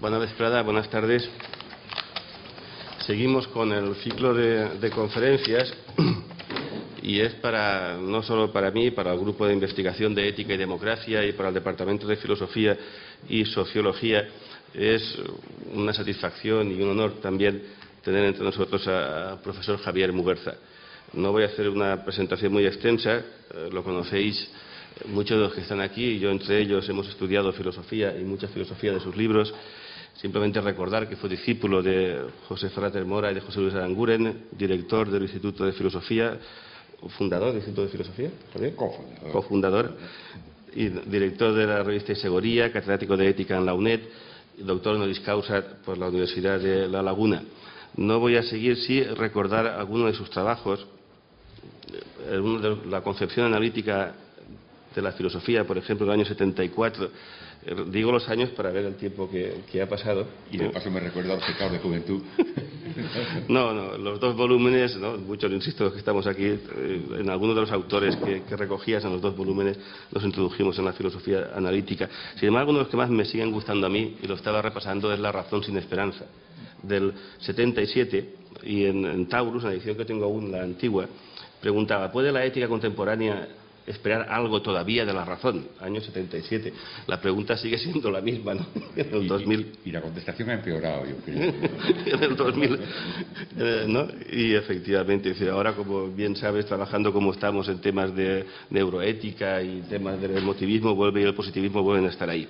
Buenas vesprada, buenas tardes. Seguimos con el ciclo de, conferencias y es para no solo para mí, para el grupo de investigación de ética y democracia y para el departamento de filosofía y sociología es una satisfacción y un honor también tener entre nosotros al profesor Javier Muguerza. No voy a hacer una presentación muy extensa, eh, lo conocéis muchos de los que están aquí, y yo entre ellos hemos estudiado filosofía y mucha filosofía de sus libros. Simplemente recordar que fue discípulo de José Frater Mora y de José Luis Aranguren, director del Instituto de Filosofía, fundador del Instituto de Filosofía, cofundador. cofundador y director de la revista Isegoría, catedrático de Ética en la UNED, doctor honoris causa por la Universidad de La Laguna. No voy a seguir, sí, recordar algunos de sus trabajos, la concepción analítica de la filosofía, por ejemplo, en el año 74. Digo los años para ver el tiempo que, ha pasado. Y de paso me recuerda pecados de juventud. no, no, los dos volúmenes, ¿no? muchos, insisto, que estamos aquí, eh, en algunos de los autores que, que, recogías en los dos volúmenes nos introdujimos en la filosofía analítica. Sin embargo, uno de los que más me siguen gustando a mí, y lo estaba repasando, es La razón sin esperanza, del 77, y en, en Taurus, en la edición que tengo aún, la antigua, preguntaba, ¿puede la ética contemporánea esperar algo todavía de la razón, año 77. La pregunta sigue siendo la misma, ¿no? En el 2000. Y, la contestación ha empeorado, yo creo. en el 2000, eh, ¿no? Y efectivamente, ahora, como bien sabes, trabajando como estamos en temas de neuroética y temas del emotivismo, vuelve y el positivismo vuelven a estar ahí.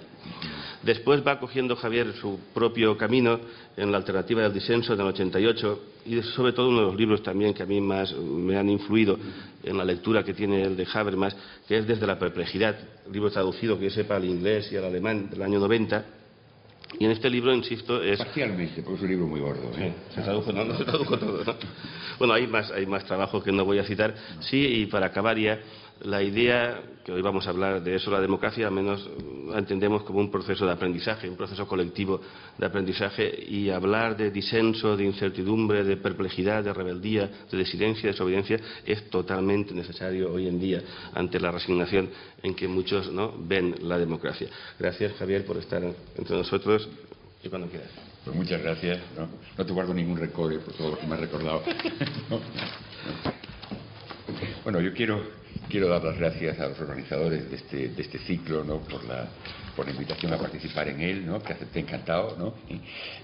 Después va cogiendo Javier su propio camino en la alternativa del disenso en el 88 y sobre todo uno de los libros también que a mí más me han influido en la lectura que tiene el de Habermas, que es Desde la perplejidad, libro traducido que yo sepa al inglés y al alemán del año 90. Y en este libro, insisto, es... Parcialmente, porque es un libro muy gordo. ¿eh? se tradujo, no, no se tradujo todo. ¿no? Bueno, hay más, hay más trabajo que no voy a citar. Sí, y para acabar ya, la idea, que hoy vamos a hablar de eso, la democracia, al menos la entendemos como un proceso de aprendizaje, un proceso colectivo de aprendizaje, y hablar de disenso, de incertidumbre, de perplejidad, de rebeldía, de desidencia, de desobediencia, es totalmente necesario hoy en día ante la resignación en que muchos ¿no? ven la democracia. Gracias, Javier, por estar entre nosotros y cuando quieras. Pues muchas gracias. No, te guardo ningún recuerdo por todo lo que me has recordado. Bueno, yo quiero Quiero dar las gracias a los organizadores de este, de este ciclo ¿no? por, la, por la invitación a participar en él, ¿no? que acepté encantado, ¿no? y,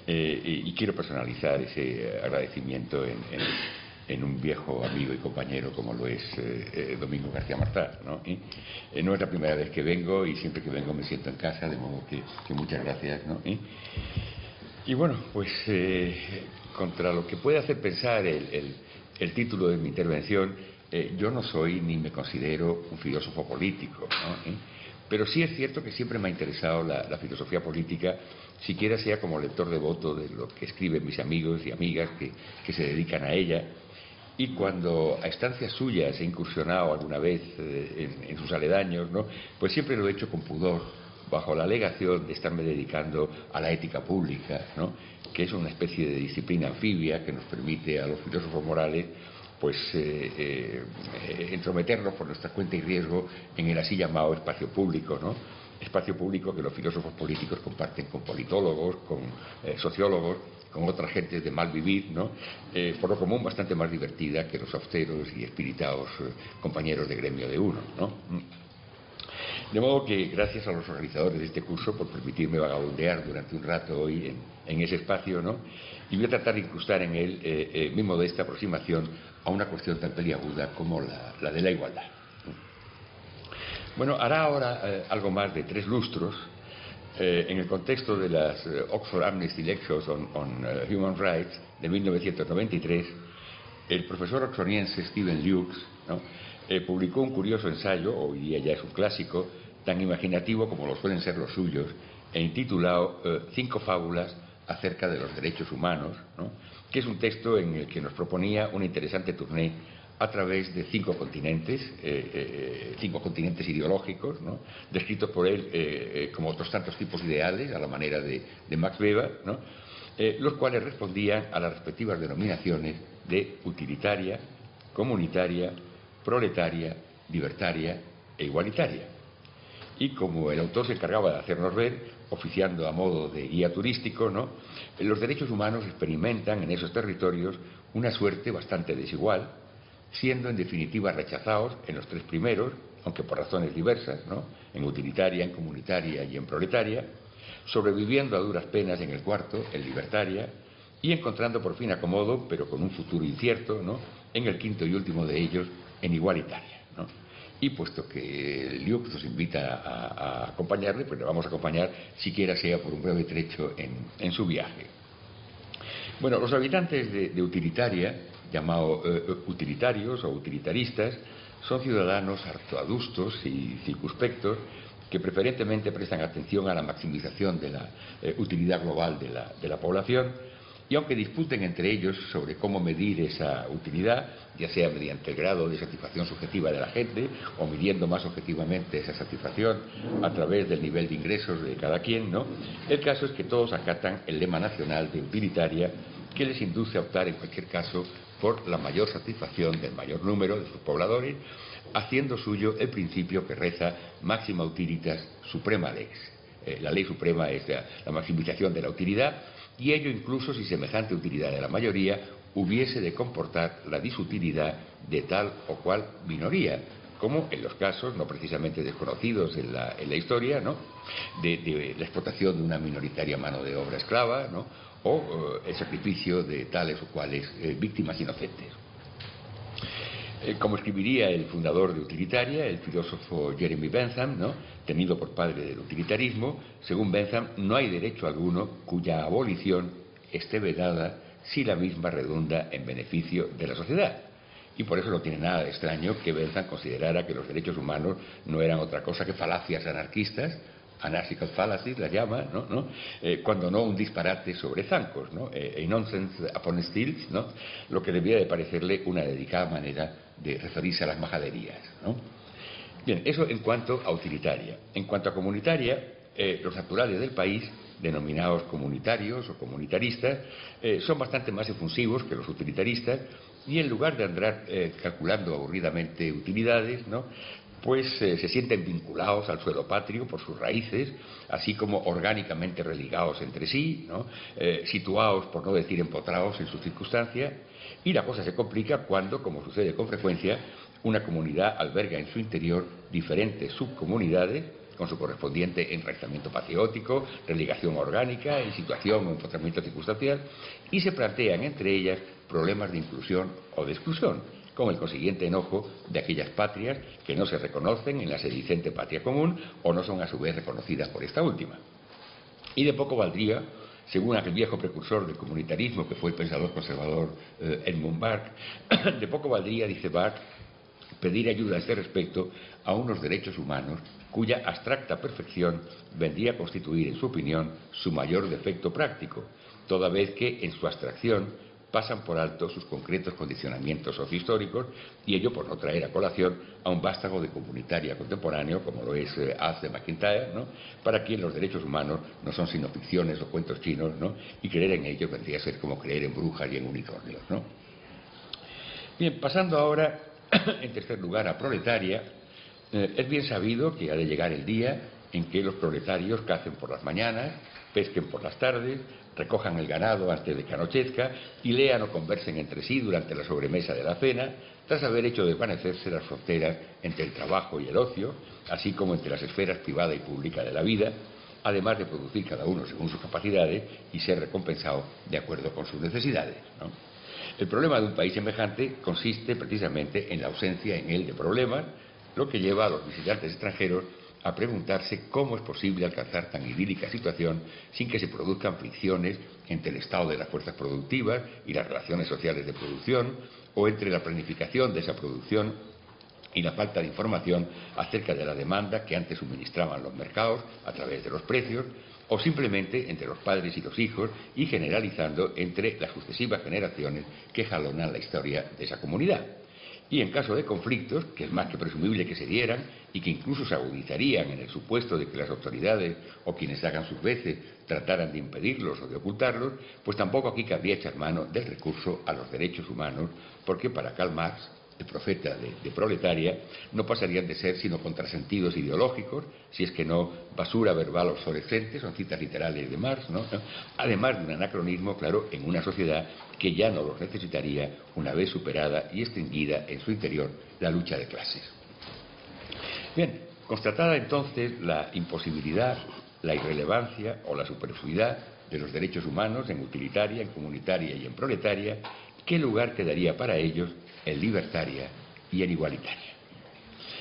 eh, quiero personalizar ese agradecimiento en, un viejo amigo y compañero como lo es eh, eh, Domingo García Martá. ¿no? es la primera vez que vengo y siempre que vengo me siento en casa, de modo que, muchas gracias. Y bueno, pues contra lo que puede hacer pensar el título de mi intervención, eh, yo no soy ni me considero un filósofo político, ¿Eh? pero sí es cierto que siempre me ha interesado la, filosofía política, siquiera sea como lector devoto de lo que escriben mis amigos y amigas que, se dedican a ella. Y cuando a estancias suyas he incursionado alguna vez eh, en, sus aledaños, pues siempre lo he hecho con pudor, bajo la alegación de estarme dedicando a la ética pública, que es una especie de disciplina anfibia que nos permite a los filósofos morales pues eh, eh, entrometernos por nuestra cuenta y riesgo en el así llamado espacio público, ¿no? Espacio público que los filósofos políticos comparten con politólogos, con eh, sociólogos, con otras gentes de mal vivir, ¿no? por lo común bastante más divertida que los austeros y espiritados compañeros de gremio de uno, ¿no? De modo que gracias a los organizadores de este curso por permitirme vagabundear durante un rato hoy en, ese espacio, ¿no? Y voy a tratar de incrustar en él eh, eh, mi modesta aproximación a una cuestión tan peliaguda como la, de la igualdad. Bueno, hará ahora eh, algo más de tres lustros en el contexto de las Oxford Amnesty Lectures on, Human Rights de 1993, el profesor oxforiense Stephen Lukes publicó un curioso ensayo, hoy día ya es un clásico, tan imaginativo como lo suelen ser los suyos, e intitulado eh, Cinco fábulas acerca de los derechos humanos, que es un texto en el que nos proponía una interesante tournée a través de cinco continentes, eh, eh, cinco continentes ideológicos, descritos por él como otros tantos tipos ideales, a la manera de Max Weber, los cuales respondían a las respectivas denominaciones de utilitaria, comunitaria, proletaria, libertaria e igualitaria. Y como el autor se encargaba de hacernos ver, oficiando a modo de guía turístico, ¿no? los derechos humanos experimentan en esos territorios una suerte bastante desigual, siendo en definitiva rechazados en los tres primeros, aunque por razones diversas, ¿no? en utilitaria, en comunitaria y en proletaria, sobreviviendo a duras penas en el cuarto, en libertaria, y encontrando por fin acomodo, pero con un futuro incierto, ¿no? en el quinto y último de ellos, en igualitaria. ¿no? Y puesto que Liux nos invita a, acompañarle, pues le vamos a acompañar, siquiera sea por un breve trecho, en, su viaje. Bueno, los habitantes de, Utilitaria, llamados eh, utilitarios o utilitaristas, son ciudadanos harto adustos y circunspectos que preferentemente prestan atención a la maximización de la eh, utilidad global de la población, y aunque disputen entre ellos sobre cómo medir esa utilidad, ya sea mediante el grado de satisfacción subjetiva de la gente o midiendo más objetivamente esa satisfacción a través del nivel de ingresos de cada quien, ¿no? El caso es que todos acatan el lema nacional de utilitaria que les induce a optar en cualquier caso por la mayor satisfacción del mayor número de sus pobladores, haciendo suyo el principio que reza máxima utilitas suprema lex. Eh, la ley suprema es la maximización de la utilidad y ello incluso si semejante utilidad de la mayoría hubiese de comportar la disutilidad de tal o cual minoría, como en los casos no precisamente desconocidos en la, historia, ¿no? de, la explotación de una minoritaria mano de obra esclava, ¿no? o eh, el sacrificio de tales o cuales eh, víctimas inocentes. Eh, como escribiría el fundador de Utilitaria, el filósofo Jeremy Bentham, ¿no? tenido por padre del utilitarismo, según Bentham, no hay derecho alguno cuya abolición esté vedada si la misma redunda en beneficio de la sociedad. Y por eso no tiene nada de extraño que Bentham considerara que los derechos humanos no eran otra cosa que falacias anarquistas, anarchical fallacies la llama, ¿no? Eh, cuando no un disparate sobre zancos, ¿no? Eh, a nonsense upon stilts, ¿no? lo que debía de parecerle una dedicada manera de referirse a las majaderías. ¿no? Bien, eso en cuanto a utilitaria. En cuanto a comunitaria, eh, los naturales del país, denominados comunitarios o comunitaristas, son bastante más efusivos que los utilitaristas y en lugar de andar calculando aburridamente utilidades, ¿no? pues eh, se sienten vinculados al suelo patrio por sus raíces, así como orgánicamente religados entre sí, eh, situados, por no decir empotrados en sus circunstancias, y la cosa se complica cuando, como sucede con frecuencia, una comunidad alberga en su interior diferentes subcomunidades con su correspondiente enraizamiento patriótico, religación orgánica, en situación o empotramiento circunstancial, y se plantean entre ellas problemas de inclusión o de exclusión, con el consiguiente enojo de aquellas patrias que no se reconocen en la sedicente patria común o no son a su vez reconocidas por esta última. Y de poco valdría, según aquel viejo precursor del comunitarismo que fue el pensador conservador eh, Edmund Burke, de poco valdría, dice Burke, pedir ayuda a este respecto a unos derechos humanos cuya abstracta perfección vendría a constituir, en su opinión, su mayor defecto práctico, toda vez que en su abstracción pasan por alto sus concretos condicionamientos sociohistóricos y ello por no traer a colación a un vástago de comunitaria contemporáneo como lo es eh, de McIntyre, ¿no? para quien los derechos humanos no son sino ficciones o cuentos chinos ¿no? y creer en ellos vendría a ser como creer en brujas y en unicornios. ¿no? Bien, pasando ahora en tercer lugar a proletaria, eh, es bien sabido que ha de llegar el día en que los proletarios cacen por las mañanas, pesquen por las tardes, recojan el ganado antes de que anochezca y lean o conversen entre sí durante la sobremesa de la cena, tras haber hecho desvanecerse las fronteras entre el trabajo y el ocio, así como entre las esferas privada y pública de la vida, además de producir cada uno según sus capacidades y ser recompensado de acuerdo con sus necesidades. El problema de un país semejante consiste precisamente en la ausencia en él de problemas, lo que lleva a los visitantes extranjeros a preguntarse cómo es posible alcanzar tan idílica situación sin que se produzcan fricciones entre el estado de las fuerzas productivas y las relaciones sociales de producción, o entre la planificación de esa producción y la falta de información acerca de la demanda que antes suministraban los mercados a través de los precios, o simplemente entre los padres y los hijos y generalizando entre las sucesivas generaciones que jalonan la historia de esa comunidad y en caso de conflictos, que es más que presumible que se dieran y que incluso se agudizarían en el supuesto de que las autoridades o quienes hagan sus veces trataran de impedirlos o de ocultarlos, pues tampoco aquí cabría echar mano del recurso a los derechos humanos, porque para Karl Marx este profeta de, proletaria, no pasarían de ser sino contrasentidos ideológicos, si es que no basura verbal obsolescente, son citas literales de Marx, ¿no? además de un anacronismo, claro, en una sociedad que ya no los necesitaría una vez superada y extinguida en su interior la lucha de clases. Bien, constatada entonces la imposibilidad, la irrelevancia o la superfluidad de los derechos humanos en utilitaria, en comunitaria y en proletaria, ¿qué lugar quedaría para ellos en libertaria y en igualitaria?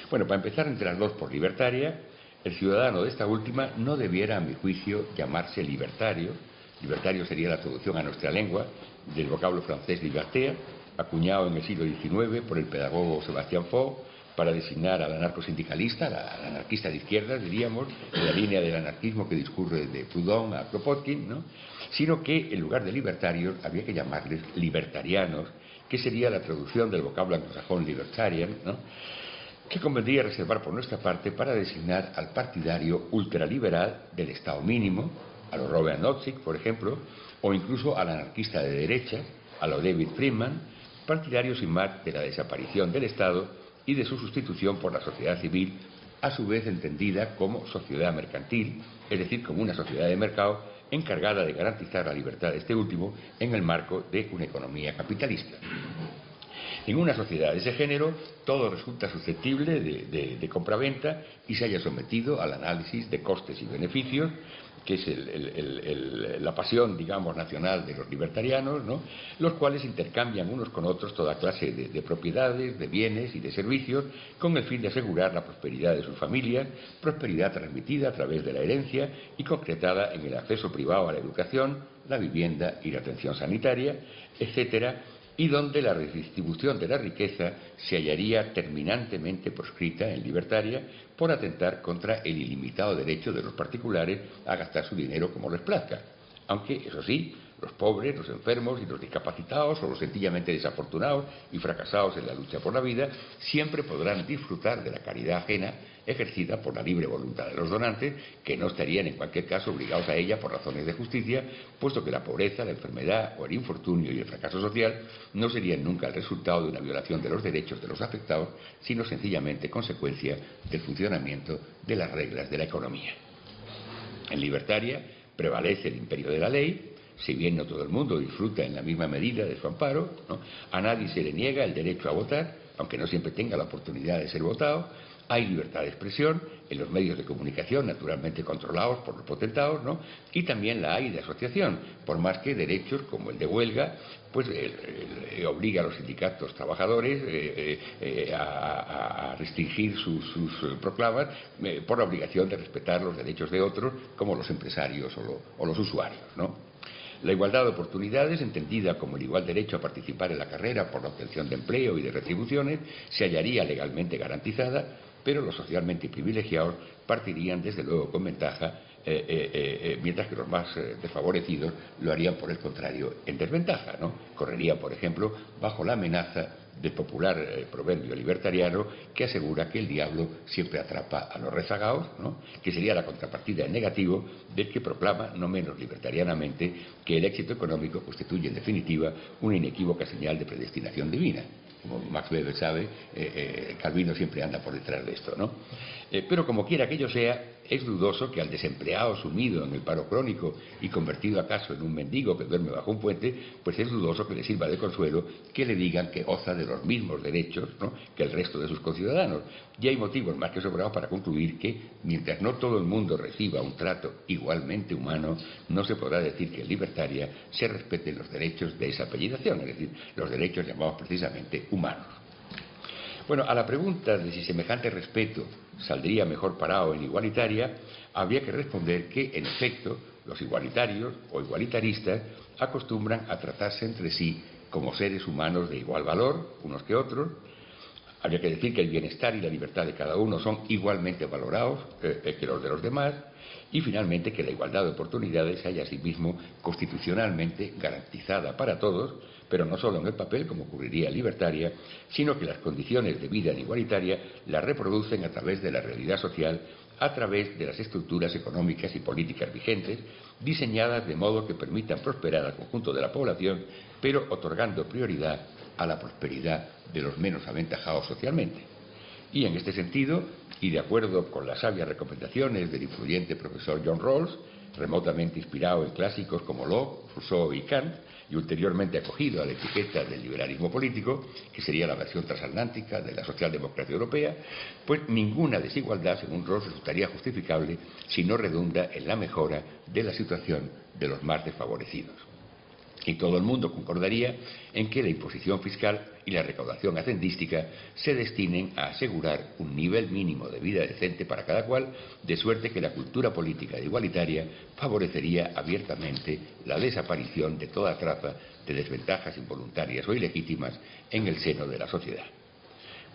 Bueno, para empezar entre las dos por libertaria, el ciudadano de esta última no debiera, a mi juicio, llamarse libertario. Libertario sería la traducción a nuestra lengua del vocablo francés liberté, acuñado en el siglo XIX por el pedagogo Sebastián Faure para designar al anarcosindicalista, al anarquista de izquierda, diríamos, en la línea del anarquismo que discurre de Proudhon a Kropotkin, ¿no? sino que en lugar de libertarios había que llamarles libertarianos, que sería la traducción del vocablo anglosajón libertarian, ¿no? que convendría reservar por nuestra parte para designar al partidario ultraliberal del Estado mínimo, a lo Robert Nozick, por ejemplo, o incluso al anarquista de derecha, a lo David Friedman, partidario sin más de la desaparición del Estado y de su sustitución por la sociedad civil, a su vez entendida como sociedad mercantil, es decir, como una sociedad de mercado encargada de garantizar la libertad de este último en el marco de una economía capitalista. En una sociedad de ese género, todo resulta susceptible de, de, compraventa y se haya sometido al análisis de costes y beneficios que es la pasión, digamos, nacional de los libertarianos, ¿no? los cuales intercambian unos con otros toda clase de, propiedades, de bienes y de servicios, con el fin de asegurar la prosperidad de sus familias, prosperidad transmitida a través de la herencia y concretada en el acceso privado a la educación, la vivienda y la atención sanitaria, etcétera, y donde la redistribución de la riqueza se hallaría terminantemente proscrita en libertaria por atentar contra el ilimitado derecho de los particulares a gastar su dinero como les plazca. Aunque, eso sí, los pobres, los enfermos y los discapacitados o los sencillamente desafortunados y fracasados en la lucha por la vida siempre podrán disfrutar de la caridad ajena ejercida por la libre voluntad de los donantes, que no estarían en cualquier caso obligados a ella por razones de justicia, puesto que la pobreza, la enfermedad o el infortunio y el fracaso social no serían nunca el resultado de una violación de los derechos de los afectados, sino sencillamente consecuencia del funcionamiento de las reglas de la economía. En libertaria prevalece el imperio de la ley, si bien no todo el mundo disfruta en la misma medida de su amparo, a nadie se le niega el derecho a votar, aunque no siempre tenga la oportunidad de ser votado, hay libertad de expresión en los medios de comunicación, naturalmente controlados por los potentados, ¿no? Y también la hay de asociación, por más que derechos como el de huelga, pues obliga a los sindicatos trabajadores eh, eh, a, restringir sus, proclamas eh, por la obligación de respetar los derechos de otros, como los empresarios o, los usuarios. La igualdad de oportunidades, entendida como el igual derecho a participar en la carrera por la obtención de empleo y de retribuciones, se hallaría legalmente garantizada, pero los socialmente privilegiados partirían desde luego con ventaja, eh, eh, eh, mientras que los más desfavorecidos lo harían por el contrario en desventaja. ¿no? Correrían, por ejemplo, bajo la amenaza del popular proverbio libertariano que asegura que el diablo siempre atrapa a los rezagados, que sería la contrapartida en negativo del que proclama, no menos libertarianamente, que el éxito económico constituye en definitiva una inequívoca señal de predestinación divina. Como Max Weber sabe, eh, eh, Calvino siempre anda por detrás de esto. ¿no? pero como quiera que ello sea, es dudoso que al desempleado sumido en el paro crónico y convertido acaso en un mendigo que duerme bajo un puente, pues es dudoso que le sirva de consuelo que le digan que goza de los mismos derechos que el resto de sus conciudadanos. Y hay motivos más que sobrados para concluir que, mientras no todo el mundo reciba un trato igualmente humano, no se podrá decir que en libertaria se respeten los derechos de esa apellidación, es decir, los derechos llamados precisamente humanos. Bueno, a la pregunta de si semejante respeto saldría mejor parado en igualitaria, habría que responder que, en efecto, los igualitarios o igualitaristas acostumbran a tratarse entre sí como seres humanos de igual valor, unos que otros. Habría que decir que el bienestar y la libertad de cada uno son igualmente valorados eh, que los de los demás. Y finalmente que la igualdad de oportunidades haya asimismo constitucionalmente garantizada para todos, pero no solo en el papel, como ocurriría libertaria, sino que las condiciones de vida igualitaria las reproducen a través de la realidad social, a través de las estructuras económicas y políticas vigentes, diseñadas de modo que permitan prosperar al conjunto de la población, pero otorgando prioridad a la prosperidad de los menos aventajados socialmente. Y en este sentido, y de acuerdo con las sabias recomendaciones del influyente profesor John Rawls, remotamente inspirado en clásicos como Locke, Rousseau y Kant, y ulteriormente acogido a la etiqueta del liberalismo político, que sería la versión transatlántica de la socialdemocracia europea, pues ninguna desigualdad, según Rawls, resultaría justificable si no redunda en la mejora de la situación de los más desfavorecidos. Y todo el mundo concordaría en que la imposición fiscal y la recaudación hacendística se destinen a asegurar un nivel mínimo de vida decente para cada cual, de suerte que la cultura política igualitaria favorecería abiertamente la desaparición de toda traza de desventajas involuntarias o ilegítimas en el seno de la sociedad.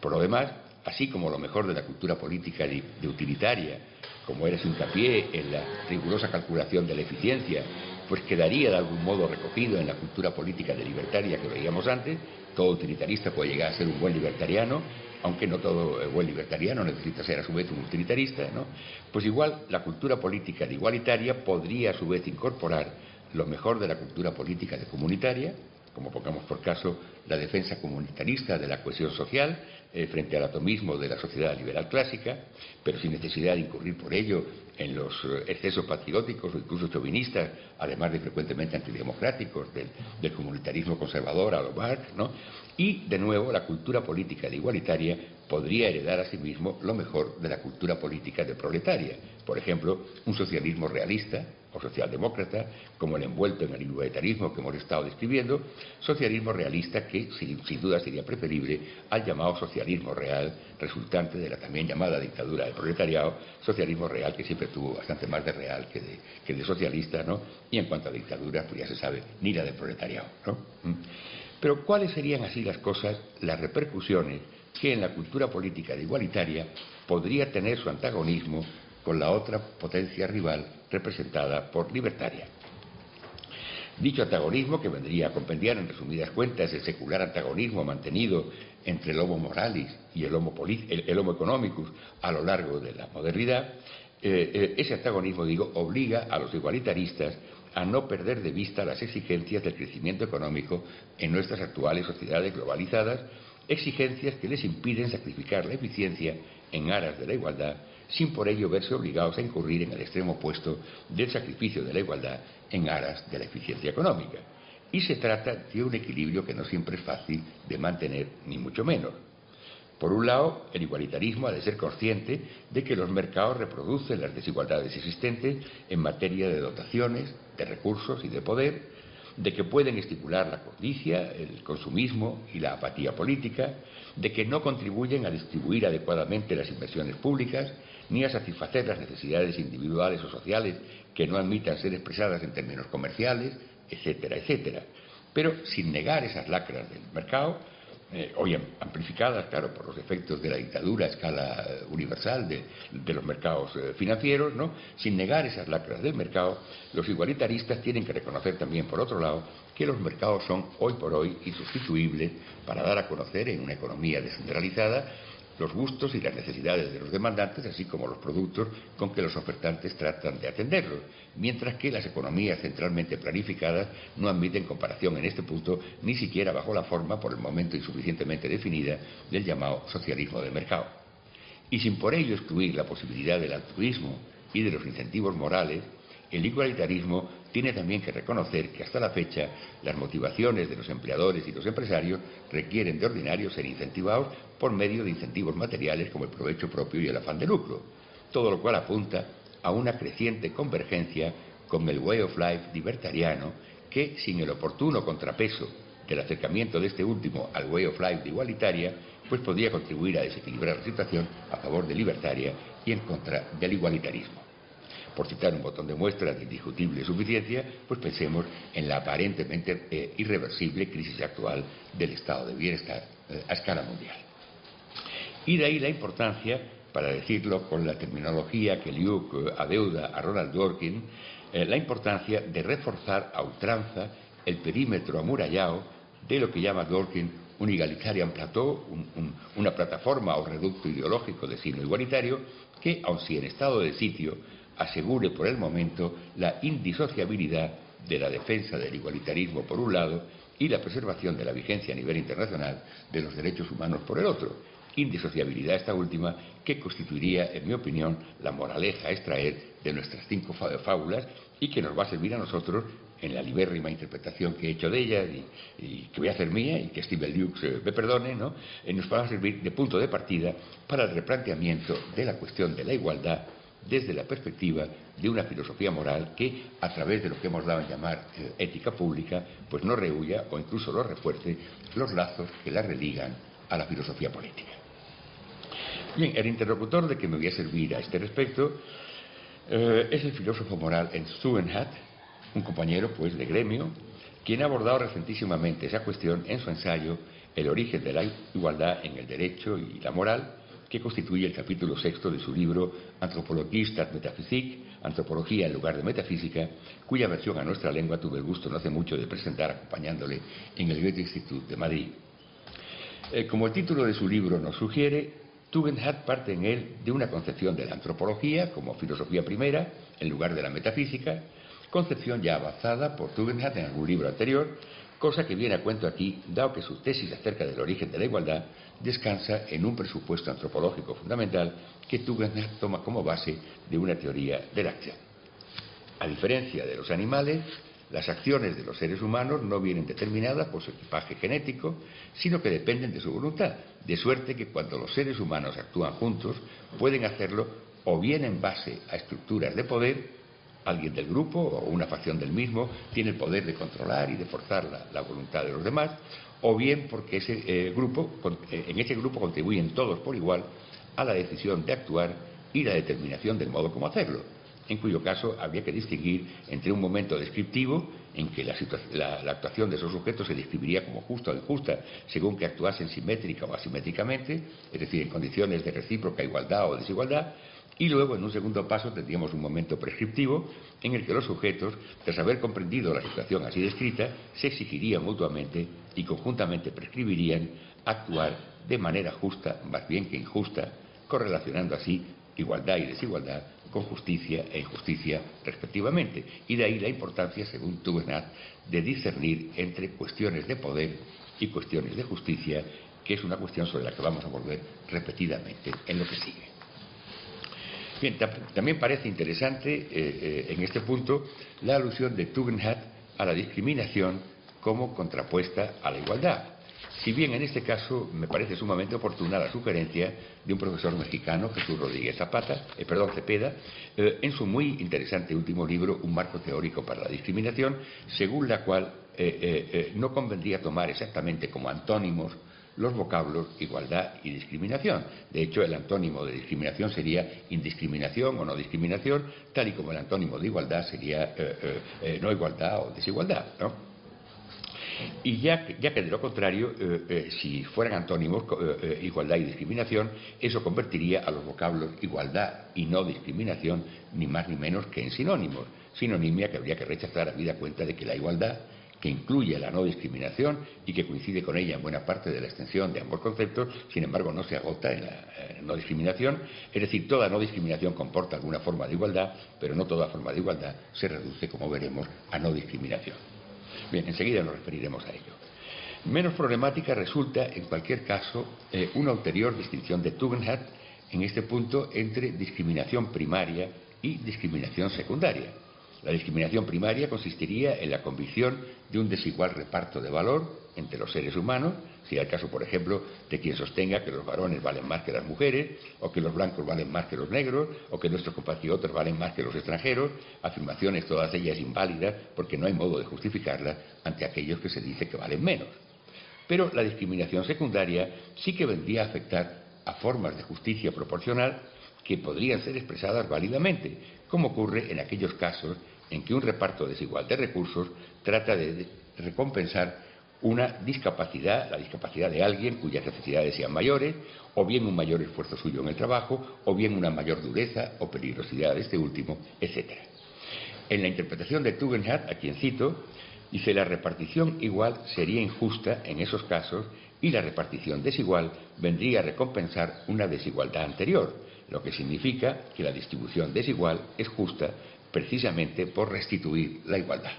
Por lo demás, así como lo mejor de la cultura política de, utilitaria, como era su hincapié en la rigurosa calculación de la eficiencia pues quedaría de algún modo recogido en la cultura política de libertaria que veíamos antes. Todo utilitarista puede llegar a ser un buen libertariano, aunque no todo buen libertariano necesita ser a su vez un utilitarista, ¿no? Pues igual la cultura política de igualitaria podría a su vez incorporar lo mejor de la cultura política de comunitaria, como pongamos por caso la defensa comunitarista de la cohesión social, eh, frente al atomismo de la sociedad liberal clásica, pero sin necesidad de incurrir por ello en los eh, excesos patrióticos o incluso chauvinistas, además de frecuentemente antidemocráticos del, comunitarismo conservador a lo Marx, ¿no? Y, de nuevo, la cultura política de igualitaria podría heredar a sí lo mejor de la cultura política de proletaria. Por ejemplo, un socialismo realista, o socialdemócrata, como el envuelto en el igualitarismo que hemos estado describiendo, socialismo realista que sin, duda sería preferible al llamado socialismo real, resultante de la también llamada dictadura del proletariado, socialismo real que siempre tuvo bastante más de real que de, que de socialista, ¿no? Y en cuanto a dictadura, pues ya se sabe, ni la del proletariado, ¿no? ¿Mm? Pero ¿cuáles serían así las cosas, las repercusiones que en la cultura política de igualitaria podría tener su antagonismo con la otra potencia rival representada por libertaria. Dicho antagonismo, que vendría a compendiar en resumidas cuentas el secular antagonismo mantenido entre el homo moralis y el homo, economicus a lo largo de la modernidad, eh, eh, ese antagonismo, digo, obliga a los igualitaristas a no perder de vista las exigencias del crecimiento económico en nuestras actuales sociedades globalizadas, exigencias que les impiden sacrificar la eficiencia en aras de la igualdad sin por ello verse obligados a incurrir en el extremo opuesto del sacrificio de la igualdad en aras de la eficiencia económica. Y se trata de un equilibrio que no siempre es fácil de mantener, ni mucho menos. Por un lado, el igualitarismo ha de ser consciente de que los mercados reproducen las desigualdades existentes en materia de dotaciones, de recursos y de poder, de que pueden estimular la codicia, el consumismo y la apatía política, de que no contribuyen a distribuir adecuadamente las inversiones públicas, ni a satisfacer las necesidades individuales o sociales que no admitan ser expresadas en términos comerciales, etcétera, etcétera. Pero sin negar esas lacras del mercado, eh, hoy amplificadas, claro, por los efectos de la dictadura a escala eh, universal de, los mercados eh, financieros, ¿no? sin negar esas lacras del mercado, los igualitaristas tienen que reconocer también, por otro lado, que los mercados son hoy por hoy insustituibles para dar a conocer en una economía descentralizada los gustos y las necesidades de los demandantes, así como los productos con que los ofertantes tratan de atenderlos, mientras que las economías centralmente planificadas no admiten comparación en este punto, ni siquiera bajo la forma, por el momento insuficientemente definida, del llamado socialismo de mercado. Y sin por ello excluir la posibilidad del altruismo y de los incentivos morales, el igualitarismo tiene también que reconocer que hasta la fecha las motivaciones de los empleadores y los empresarios requieren de ordinario ser incentivados por medio de incentivos materiales como el provecho propio y el afán de lucro, todo lo cual apunta a una creciente convergencia con el way of life libertariano que, sin el oportuno contrapeso del acercamiento de este último al way of life de igualitaria, pues podría contribuir a desequilibrar la situación a favor de libertaria y en contra del igualitarismo por citar un botón de muestra de indiscutible suficiencia, pues pensemos en la aparentemente eh, irreversible crisis actual del estado de bienestar eh, a escala mundial. Y de ahí la importancia, para decirlo con la terminología que eh, adeuda a Ronald Dworkin, la importancia de reforzar a ultranza el perímetro amurallado de lo que llama Dworkin un egalitarian plateau, una plataforma o reducto ideológico de signo igualitario, que, aun si en estado de sitio, asegure por el momento la indisociabilidad de la defensa del igualitarismo por un lado y la preservación de la vigencia a nivel internacional de los derechos humanos por el otro. Indisociabilidad esta última que constituiría, en mi opinión, la moraleja a extraer de nuestras cinco fábulas y que nos va a servir a nosotros en la libérrima interpretación que he hecho de ella y, que voy a hacer mía y que Steve Lukes eh, me perdone, ¿no? Eh, nos va a servir de punto de partida para el replanteamiento de la cuestión de la igualdad desde la perspectiva de una filosofía moral que, a través de lo que hemos dado a llamar eh, ética pública, pues no rehuya o incluso lo refuerce los lazos que la religan a la filosofía política. Bien, el interlocutor de que me voy a servir a este respecto es el filósofo moral en Stubenhat, un compañero pues de gremio, quien ha abordado recentísimamente esa cuestión en su ensayo El origen de la igualdad en el derecho y la moral, que constituye el capítulo sexto de su libro Anthropologie statt Metaphysique, Antropología en lugar de Metafísica, cuya versión a nuestra lengua tuve el gusto no hace mucho de presentar acompañándole en el Goethe Institut de Madrid. Eh, como el título de su libro nos sugiere, Tugendhat parte en él de una concepción de la antropología como filosofía primera, en lugar de la metafísica, concepción ya avanzada por Tugendhat en algún libro anterior, cosa que viene a cuento aquí, dado que su tesis acerca del origen de la igualdad descansa en un presupuesto antropológico fundamental que Tugendhat toma como base de una teoría de la acción. A diferencia de los animales, las acciones de los seres humanos no vienen determinadas por su equipaje genético, sino que dependen de su voluntad, de suerte que cuando los seres humanos actúan juntos, pueden hacerlo o bien en base a estructuras de poder alguien del grupo o una facción del mismo tiene el poder de controlar y de forzar la, voluntad de los demás, o bien porque ese eh, grupo, eh, en ese grupo contribuyen todos por igual a la decisión de actuar y la determinación del modo como hacerlo, en cuyo caso habría que distinguir entre un momento descriptivo en que la, la, actuación de esos sujetos se describiría como justa o injusta, según que actuasen simétrica o asimétricamente, es decir, en condiciones de recíproca igualdad o desigualdad, y luego, en un segundo paso, tendríamos un momento prescriptivo en el que los sujetos, tras haber comprendido la situación así descrita, se exigirían mutuamente y conjuntamente prescribirían actuar de manera justa, más bien que injusta, correlacionando así igualdad y desigualdad con justicia e injusticia respectivamente. Y de ahí la importancia, según Tugendhat, de discernir entre cuestiones de poder y cuestiones de justicia, que es una cuestión sobre la que vamos a volver repetidamente en lo que sigue. Bien, también parece interesante eh, eh, en este punto la alusión de Tugendhat a la discriminación como contrapuesta a la igualdad. Si bien en este caso me parece sumamente oportuna la sugerencia de un profesor mexicano, Jesús Rodríguez Zapata, eh, perdón, Cepeda, en su muy interesante último libro, Un marco teórico para la discriminación, según la cual no convendría tomar exactamente como antónimos los vocablos igualdad y discriminación. De hecho, el antónimo de discriminación sería indiscriminación o no discriminación, tal y como el antónimo de igualdad sería eh, eh, eh, no igualdad o desigualdad. Y ya que, ya que, de lo contrario, si fueran antónimos, igualdad y discriminación, eso convertiría a los vocablos igualdad y no discriminación ni más ni menos que en sinónimos. Sinonimia que habría que rechazar a vida cuenta de que la igualdad que incluye la no discriminación y que coincide con ella en buena parte de la extensión de ambos conceptos, sin embargo no se agota en la no discriminación, es decir, toda no discriminación comporta alguna forma de igualdad, pero no toda forma de igualdad se reduce, como veremos, a no discriminación. Bien, enseguida nos referiremos a ello. Menos problemática resulta, en cualquier caso, eh, una ulterior distinción de Tugendhat en este punto entre discriminación primaria y discriminación secundaria. La discriminación primaria consistiría en la convicción de un desigual reparto de valor entre los seres humanos, si el caso, por ejemplo, de quien sostenga que los varones valen más que las mujeres, o que los blancos valen más que los negros, o que nuestros compatriotas valen más que los extranjeros, afirmaciones todas ellas inválidas porque no hay modo de justificarlas ante aquellos que se dice que valen menos. Pero la discriminación secundaria sí que vendría a afectar a formas de justicia proporcional que podrían ser expresadas válidamente, como ocurre en aquellos casos en que un reparto desigual de recursos trata de recompensar una discapacidad, la discapacidad de alguien cuyas necesidades sean mayores, o bien un mayor esfuerzo suyo en el trabajo, o bien una mayor dureza o peligrosidad de este último, etc. En la interpretación de Tugendhat, a quien cito, dice la repartición igual sería injusta en esos casos y la repartición desigual vendría a recompensar una desigualdad anterior, lo que significa que la distribución desigual es justa precisamente por restituir la igualdad.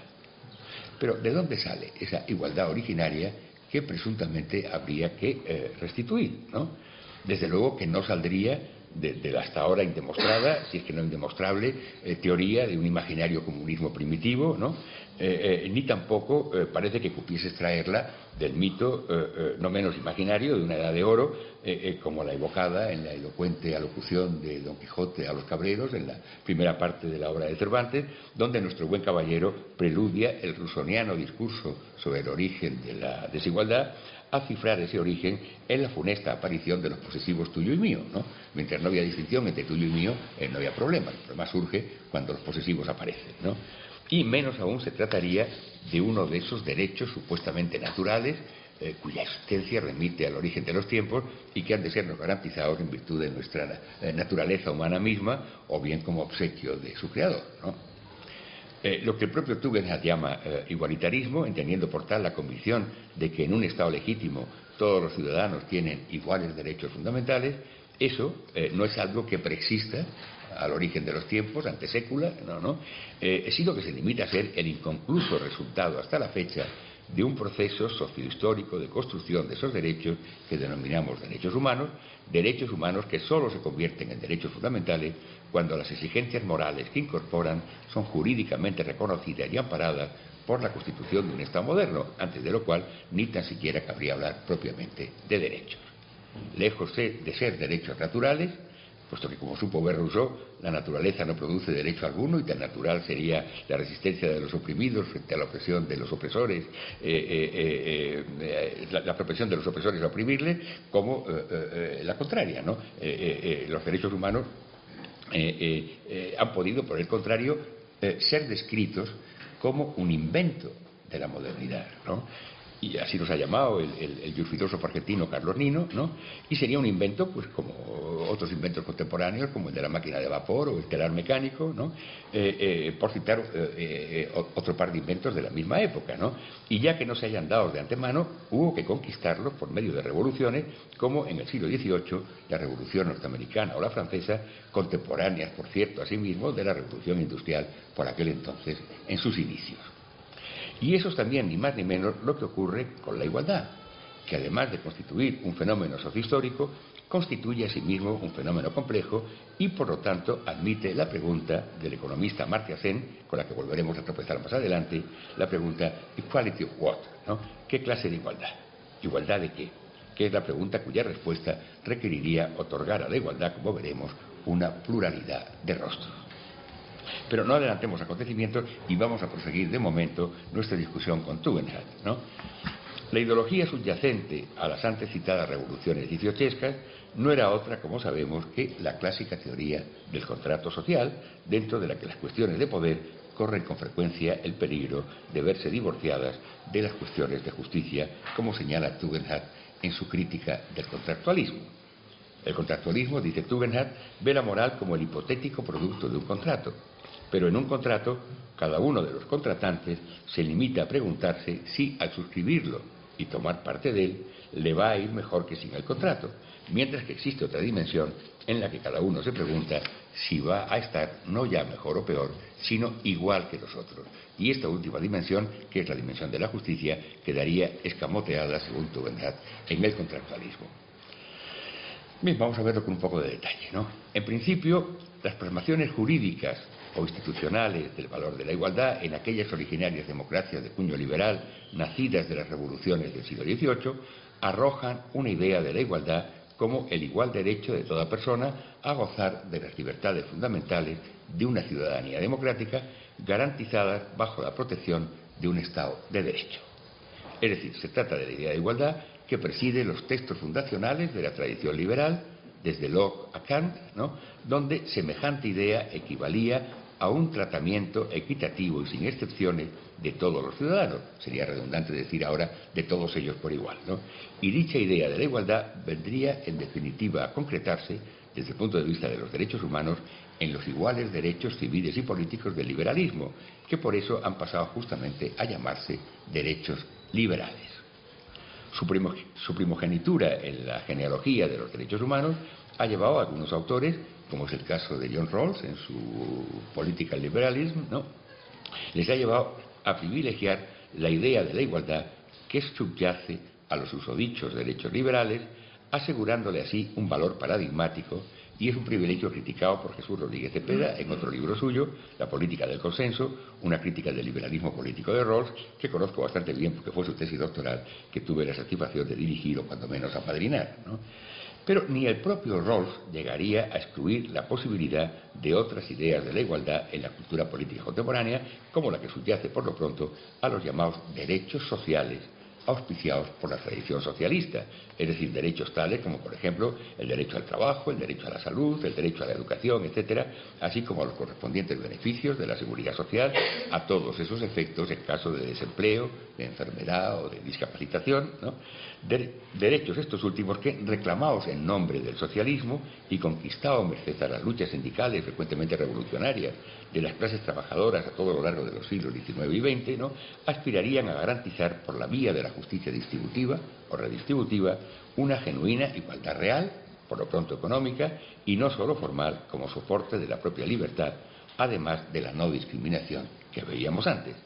Pero ¿de dónde sale esa igualdad originaria que presuntamente habría que eh, restituir? ¿no? Desde luego que no saldría de, la hasta ahora indemostrada, si es que no indemostrable, eh, teoría de un imaginario comunismo primitivo, ¿no? Eh, ni tampoco parece que pudiese extraerla del mito no menos imaginario de una edad de oro, como la evocada en la elocuente alocución de Don Quijote a los cabreros, en la primera parte de la obra de Cervantes, donde nuestro buen caballero preludia el rusoniano discurso sobre el origen de la desigualdad a cifrar ese origen en la funesta aparición de los posesivos tuyo y mío. ¿no? Mientras no había distinción entre tuyo y mío, eh, no había problema. El problema surge cuando los posesivos aparecen. ¿no? Y menos aún se trataría de uno de esos derechos supuestamente naturales eh, cuya existencia remite al origen de los tiempos y que han de sernos garantizados en virtud de nuestra eh, naturaleza humana misma o bien como obsequio de su creador. Eh, lo que el propio Tugendhat llama igualitarismo, entendiendo por tal la convicción de que en un Estado legítimo todos los ciudadanos tienen iguales derechos fundamentales, eso no es algo que preexista al origen de los tiempos, ante sécula, no, no, sino que se limita a ser el inconcluso resultado hasta la fecha de un proceso sociohistórico de construcción de esos derechos que denominamos derechos humanos, derechos humanos que solo se convierten en derechos fundamentales cuando las exigencias morales que incorporan son jurídicamente reconocidas y amparadas por la constitución de un Estado moderno, antes de lo cual ni tan siquiera cabría hablar propiamente de derechos. Lejos de ser derechos naturales, puesto que, como supo ver Rousseau, la naturaleza no produce derecho alguno y tan natural sería la resistencia de los oprimidos frente a la opresión de los opresores, eh, eh, eh, la, la, de los opresores a oprimirle, como la contraria. los derechos humanos han podido, por el contrario, ser descritos como un invento de la modernidad. Y así nos ha llamado el, el, argentino Carlos Nino, ¿no? Y sería un invento, pues como otros inventos contemporáneos, como el de la máquina de vapor o el telar mecánico, ¿no? Eh, eh, por citar eh, otro par de inventos de la misma época, ¿no? Y ya que no se hayan dado de antemano, hubo que conquistarlos por medio de revoluciones, como en el siglo XVIII la revolución norteamericana o la francesa, contemporáneas, por cierto, asimismo, de la revolución industrial por aquel entonces en sus inicios. Y eso es también, ni más ni menos, lo que ocurre con la igualdad, que además de constituir un fenómeno sociohistórico, constituye asimismo un fenómeno complejo y, por lo tanto, admite la pregunta del economista Martia Sen, con la que volveremos a tropezar más adelante, la pregunta ¿equality of what? ¿Qué clase de igualdad? ¿Igualdad de qué? Que es la pregunta cuya respuesta requeriría otorgar a la igualdad, como veremos, una pluralidad de rostros. Pero no adelantemos acontecimientos y vamos a proseguir de momento nuestra discusión con Tugendhat. La ideología subyacente a las antes citadas revoluciones dieciochescas no era otra, como sabemos, que la clásica teoría del contrato social, dentro de la que las cuestiones de poder corren con frecuencia el peligro de verse divorciadas de las cuestiones de justicia, como señala Tugendhat en su crítica del contractualismo. El contractualismo, dice Tugendhat, ve la moral como el hipotético producto de un contrato, pero en un contrato, cada uno de los contratantes se limita a preguntarse si al suscribirlo y tomar parte de él le va a ir mejor que sin el contrato, mientras que existe otra dimensión en la que cada uno se pregunta si va a estar no ya mejor o peor, sino igual que los otros. Y esta última dimensión, que es la dimensión de la justicia, quedaría escamoteada, según tu verdad, en el contractualismo. Bien, vamos a verlo con un poco de detalle. ¿no? En principio, las plasmaciones jurídicas o institucionales del valor de la igualdad en aquellas originarias democracias de cuño liberal nacidas de las revoluciones del siglo XVIII arrojan una idea de la igualdad como el igual derecho de toda persona a gozar de las libertades fundamentales de una ciudadanía democrática garantizadas bajo la protección de un Estado de Derecho. Es decir, se trata de la idea de igualdad que preside los textos fundacionales de la tradición liberal, desde Locke a Kant, ¿no? donde semejante idea equivalía a un tratamiento equitativo y sin excepciones de todos los ciudadanos. Sería redundante decir ahora de todos ellos por igual. ¿no? Y dicha idea de la igualdad vendría en definitiva a concretarse desde el punto de vista de los derechos humanos en los iguales derechos civiles y políticos del liberalismo, que por eso han pasado justamente a llamarse derechos liberales. Su, primogenitura en la genealogía de los derechos humanos ha llevado a algunos autores, como es el caso de John Rawls en su Political Liberalism, ¿no? les ha llevado a privilegiar la idea de la igualdad que subyace a los usodichos derechos liberales, asegurándole así un valor paradigmático y es un privilegio criticado por Jesús Rodríguez Cepeda en otro libro suyo, La política del consenso, una crítica del liberalismo político de Rawls, que conozco bastante bien porque fue su tesis doctoral que tuve la satisfacción de dirigir o cuando menos apadrinar. Pero ni el propio Rawls llegaría a excluir la posibilidad de otras ideas de la igualdad en la cultura política contemporánea, como la que subyace por lo pronto a los llamados derechos sociales auspiciados por la tradición socialista, es decir, derechos tales como, por ejemplo, el derecho al trabajo, el derecho a la salud, el derecho a la educación, etcétera, así como los correspondientes beneficios de la seguridad social, a todos esos efectos en caso de desempleo, de enfermedad o de discapacitación, derechos estos últimos que, reclamados en nombre del socialismo y conquistados merced a las luchas sindicales frecuentemente revolucionarias de las clases trabajadoras a todo lo largo de los siglos XIX y XX, ¿no? aspirarían a garantizar por la vía de la justicia distributiva o redistributiva una genuina igualdad real, por lo pronto económica, y no solo formal como soporte de la propia libertad, además de la no discriminación que veíamos antes.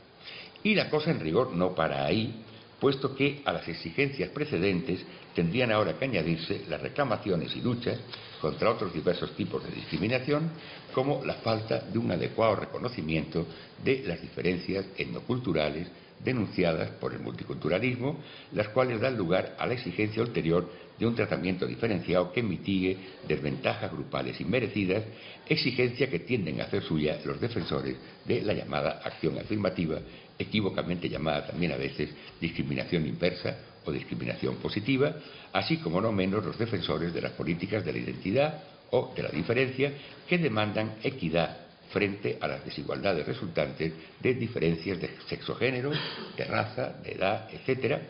Y la cosa en rigor no para ahí, puesto que a las exigencias precedentes tendrían ahora que añadirse las reclamaciones y luchas contra otros diversos tipos de discriminación, como la falta de un adecuado reconocimiento de las diferencias etnoculturales denunciadas por el multiculturalismo, las cuales dan lugar a la exigencia ulterior de un tratamiento diferenciado que mitigue desventajas grupales inmerecidas, exigencia que tienden a hacer suya los defensores de la llamada acción afirmativa, equívocamente llamada también a veces discriminación inversa o discriminación positiva, así como no menos los defensores de las políticas de la identidad o de la diferencia que demandan equidad frente a las desigualdades resultantes de diferencias de sexo-género, de raza, de edad, etcétera,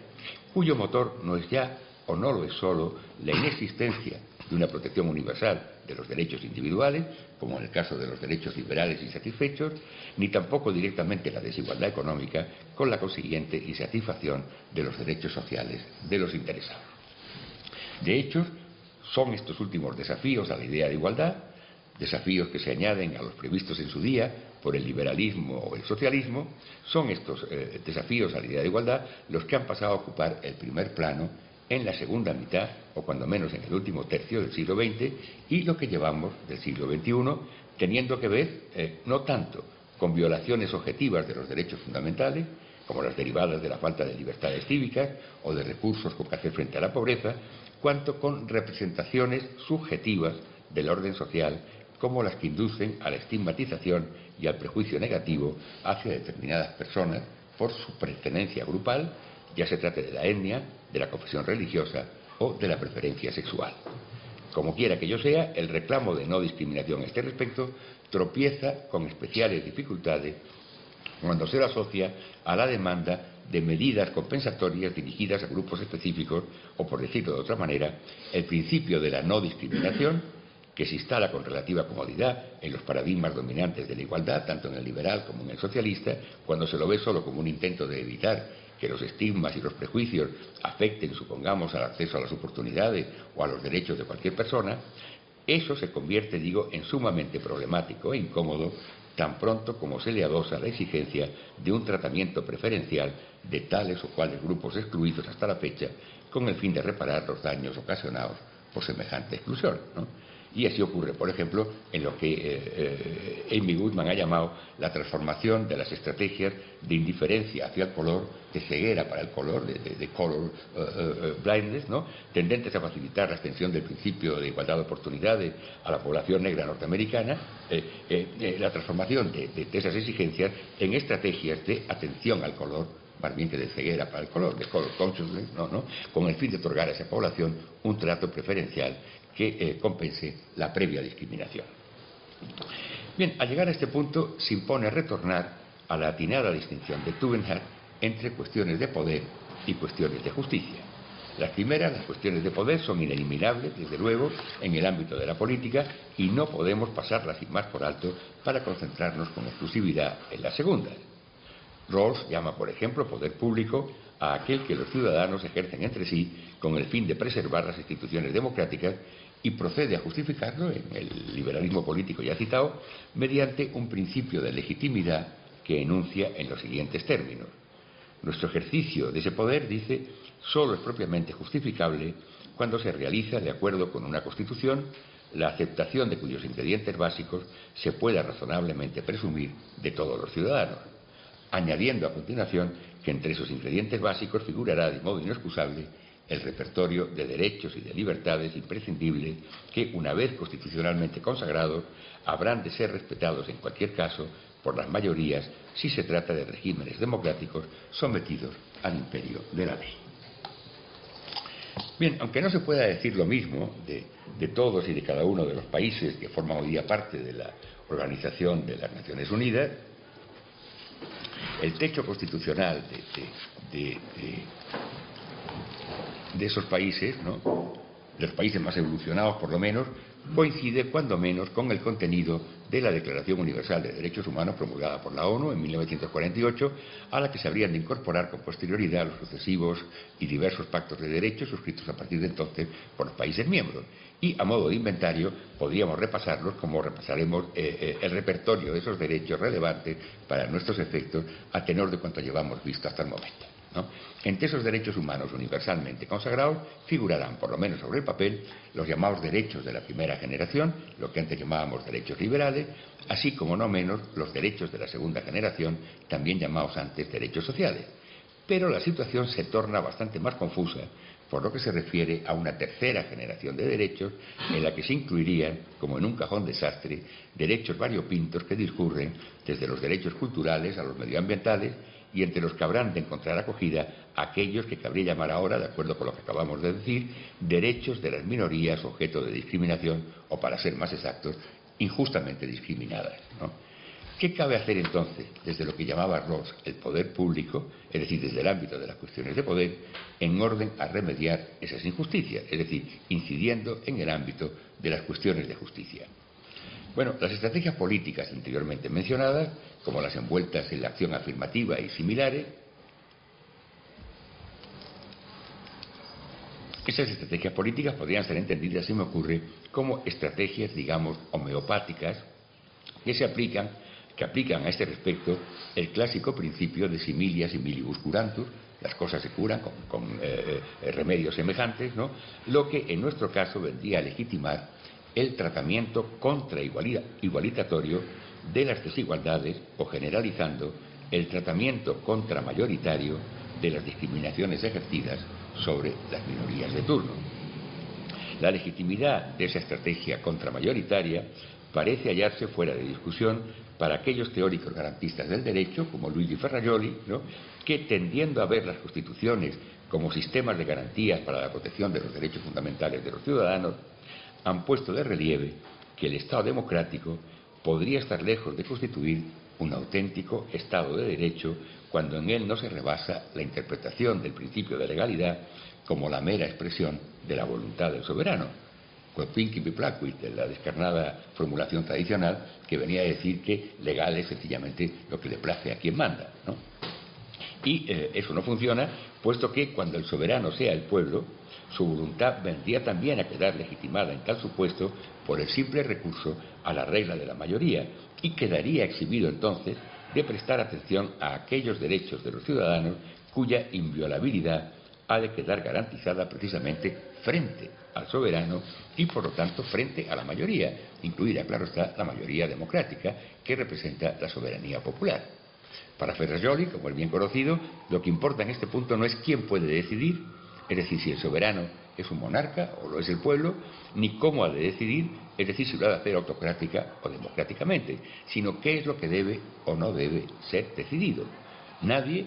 cuyo motor no es ya o no lo es solo la inexistencia de una protección universal de los derechos individuales, como en el caso de los derechos liberales insatisfechos, ni tampoco directamente la desigualdad económica con la consiguiente insatisfacción de los derechos sociales de los interesados. De hecho, son estos últimos desafíos a la idea de igualdad desafíos que se añaden a los previstos en su día por el liberalismo o el socialismo, son estos eh, desafíos a la idea de igualdad los que han pasado a ocupar el primer plano en la segunda mitad, o cuando menos en el último tercio del siglo XX, y lo que llevamos del siglo XXI, teniendo que ver eh, no tanto con violaciones objetivas de los derechos fundamentales, como las derivadas de la falta de libertades cívicas o de recursos con que hacer frente a la pobreza, cuanto con representaciones subjetivas del orden social como las que inducen a la estigmatización y al prejuicio negativo hacia determinadas personas por su pertenencia grupal, ya se trate de la etnia, de la confesión religiosa o de la preferencia sexual. Como quiera que yo sea, el reclamo de no discriminación a este respecto tropieza con especiales dificultades cuando se lo asocia a la demanda de medidas compensatorias dirigidas a grupos específicos o, por decirlo de otra manera, el principio de la no discriminación que se instala con relativa comodidad en los paradigmas dominantes de la igualdad, tanto en el liberal como en el socialista, cuando se lo ve solo como un intento de evitar que los estigmas y los prejuicios afecten, supongamos, al acceso a las oportunidades o a los derechos de cualquier persona, eso se convierte, digo, en sumamente problemático e incómodo tan pronto como se le adosa la exigencia de un tratamiento preferencial de tales o cuales grupos excluidos hasta la fecha, con el fin de reparar los daños ocasionados por semejante exclusión. Y así ocurre, por ejemplo, en lo que eh, eh, Amy Goodman ha llamado la transformación de las estrategias de indiferencia hacia el color, de ceguera para el color, de, color eh, blindness, ¿no? tendentes a facilitar la extensión del principio de igualdad de oportunidades a la población negra norteamericana, la transformación de, esas exigencias en estrategias de atención al color más bien que de ceguera para el color, de color consciousness, ¿no? ¿no? con el fin de otorgar a esa población un trato preferencial que eh, compense la previa discriminación. Bien, al llegar a este punto se impone retornar a la atinada distinción de Tugendhat entre cuestiones de poder y cuestiones de justicia. Las primeras, las cuestiones de poder, son ineliminables, desde luego, en el ámbito de la política y no podemos pasarlas sin más por alto para concentrarnos con exclusividad en las segundas. Rawls llama, por ejemplo, poder público a aquel que los ciudadanos ejercen entre sí con el fin de preservar las instituciones democráticas y procede a justificarlo en el liberalismo político ya citado mediante un principio de legitimidad que enuncia en los siguientes términos. Nuestro ejercicio de ese poder, dice, solo es propiamente justificable cuando se realiza de acuerdo con una Constitución la aceptación de cuyos ingredientes básicos se pueda razonablemente presumir de todos los ciudadanos, añadiendo a continuación que entre esos ingredientes básicos figurará de modo inexcusable el repertorio de derechos y de libertades imprescindibles que, una vez constitucionalmente consagrados, habrán de ser respetados en cualquier caso por las mayorías si se trata de regímenes democráticos sometidos al imperio de la ley. Bien, aunque no se pueda decir lo mismo de, todos y de cada uno de los países que forman hoy día parte de la Organización de las Naciones Unidas, el techo constitucional de, esos países, ¿no? de los países más evolucionados por lo menos, coincide cuando menos con el contenido de la Declaración Universal de Derechos Humanos promulgada por la ONU en 1948, a la que se habrían de incorporar con posterioridad los sucesivos y diversos pactos de derechos suscritos a partir de entonces por los países miembros. Y a modo de inventario podríamos repasarlos como repasaremos eh, eh, el repertorio de esos derechos relevantes para nuestros efectos a tenor de cuanto llevamos visto hasta el momento. Entre esos derechos humanos universalmente consagrados figurarán, por lo menos sobre el papel, los llamados derechos de la primera generación, lo que antes llamábamos derechos liberales, así como no menos los derechos de la segunda generación, también llamados antes derechos sociales. Pero la situación se torna bastante más confusa por lo que se refiere a una tercera generación de derechos en la que se incluirían, como en un cajón desastre, derechos variopintos que discurren desde los derechos culturales a los medioambientales y entre los que habrán de encontrar acogida aquellos que cabría llamar ahora, de acuerdo con lo que acabamos de decir, derechos de las minorías objeto de discriminación o, para ser más exactos, injustamente discriminadas. ¿Qué cabe hacer entonces desde lo que llamaba Ross el poder público, es decir, desde el ámbito de las cuestiones de poder, en orden a remediar esas injusticias, es decir, incidiendo en el ámbito de las cuestiones de justicia? Bueno, las estrategias políticas anteriormente mencionadas, como las envueltas en la acción afirmativa y similares, esas estrategias políticas podrían ser entendidas, si me ocurre, como estrategias, digamos, homeopáticas que se aplican, que aplican a este respecto el clásico principio de similia similibus curantur, las cosas se curan con, eh, eh, remedios semejantes, ¿no? lo que en nuestro caso vendría a legitimar el tratamiento contraigualitatorio de las desigualdades o generalizando el tratamiento contramayoritario de las discriminaciones ejercidas sobre las minorías de turno. La legitimidad de esa estrategia contramayoritaria parece hallarse fuera de discusión para aquellos teóricos garantistas del derecho, como Luigi Ferrajoli, que tendiendo a ver las constituciones como sistemas de garantías para la protección de los derechos fundamentales de los ciudadanos, han puesto de relieve que el Estado democrático podría estar lejos de constituir un auténtico Estado de Derecho cuando en él no se rebasa la interpretación del principio de legalidad como la mera expresión de la voluntad del soberano. la descarnada formulación tradicional que venía a decir que legal es sencillamente lo que le place a quien manda. Y eh, eso no funciona, puesto que cuando el soberano sea el pueblo, su voluntad vendría también a quedar legitimada en tal supuesto por el simple recurso a la regla de la mayoría y quedaría exhibido entonces de prestar atención a aquellos derechos de los ciudadanos cuya inviolabilidad ha de quedar garantizada precisamente frente al soberano y por lo tanto frente a la mayoría, incluida, claro está, la mayoría democrática que representa la soberanía popular. Para Ferrajoli, como es bien conocido, lo que importa en este punto no es quién puede decidir, es decir, si el soberano es un monarca o lo es el pueblo, ni cómo ha de decidir, es decir, si lo ha de hacer autocrática o democráticamente, sino qué es lo que debe o no debe ser decidido. Nadie,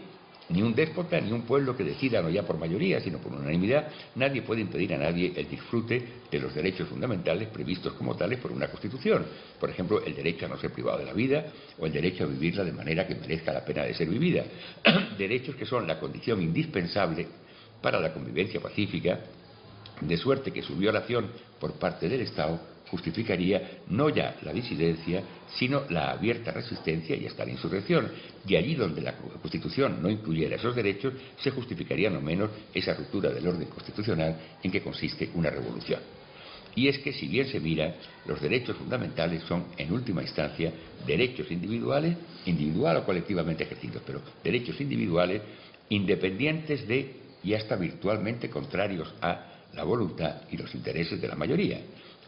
ni un déspota, ni un pueblo que decida no ya por mayoría, sino por unanimidad, nadie puede impedir a nadie el disfrute de los derechos fundamentales previstos como tales por una Constitución. Por ejemplo, el derecho a no ser privado de la vida o el derecho a vivirla de manera que merezca la pena de ser vivida. Derechos que son la condición indispensable para la convivencia pacífica, de suerte que su violación por parte del Estado justificaría no ya la disidencia, sino la abierta resistencia y hasta la insurrección. Y allí donde la Constitución no incluyera esos derechos, se justificaría no menos esa ruptura del orden constitucional en que consiste una revolución. Y es que, si bien se mira, los derechos fundamentales son, en última instancia, derechos individuales, individual o colectivamente ejercidos, pero derechos individuales independientes de y hasta virtualmente contrarios a la voluntad y los intereses de la mayoría,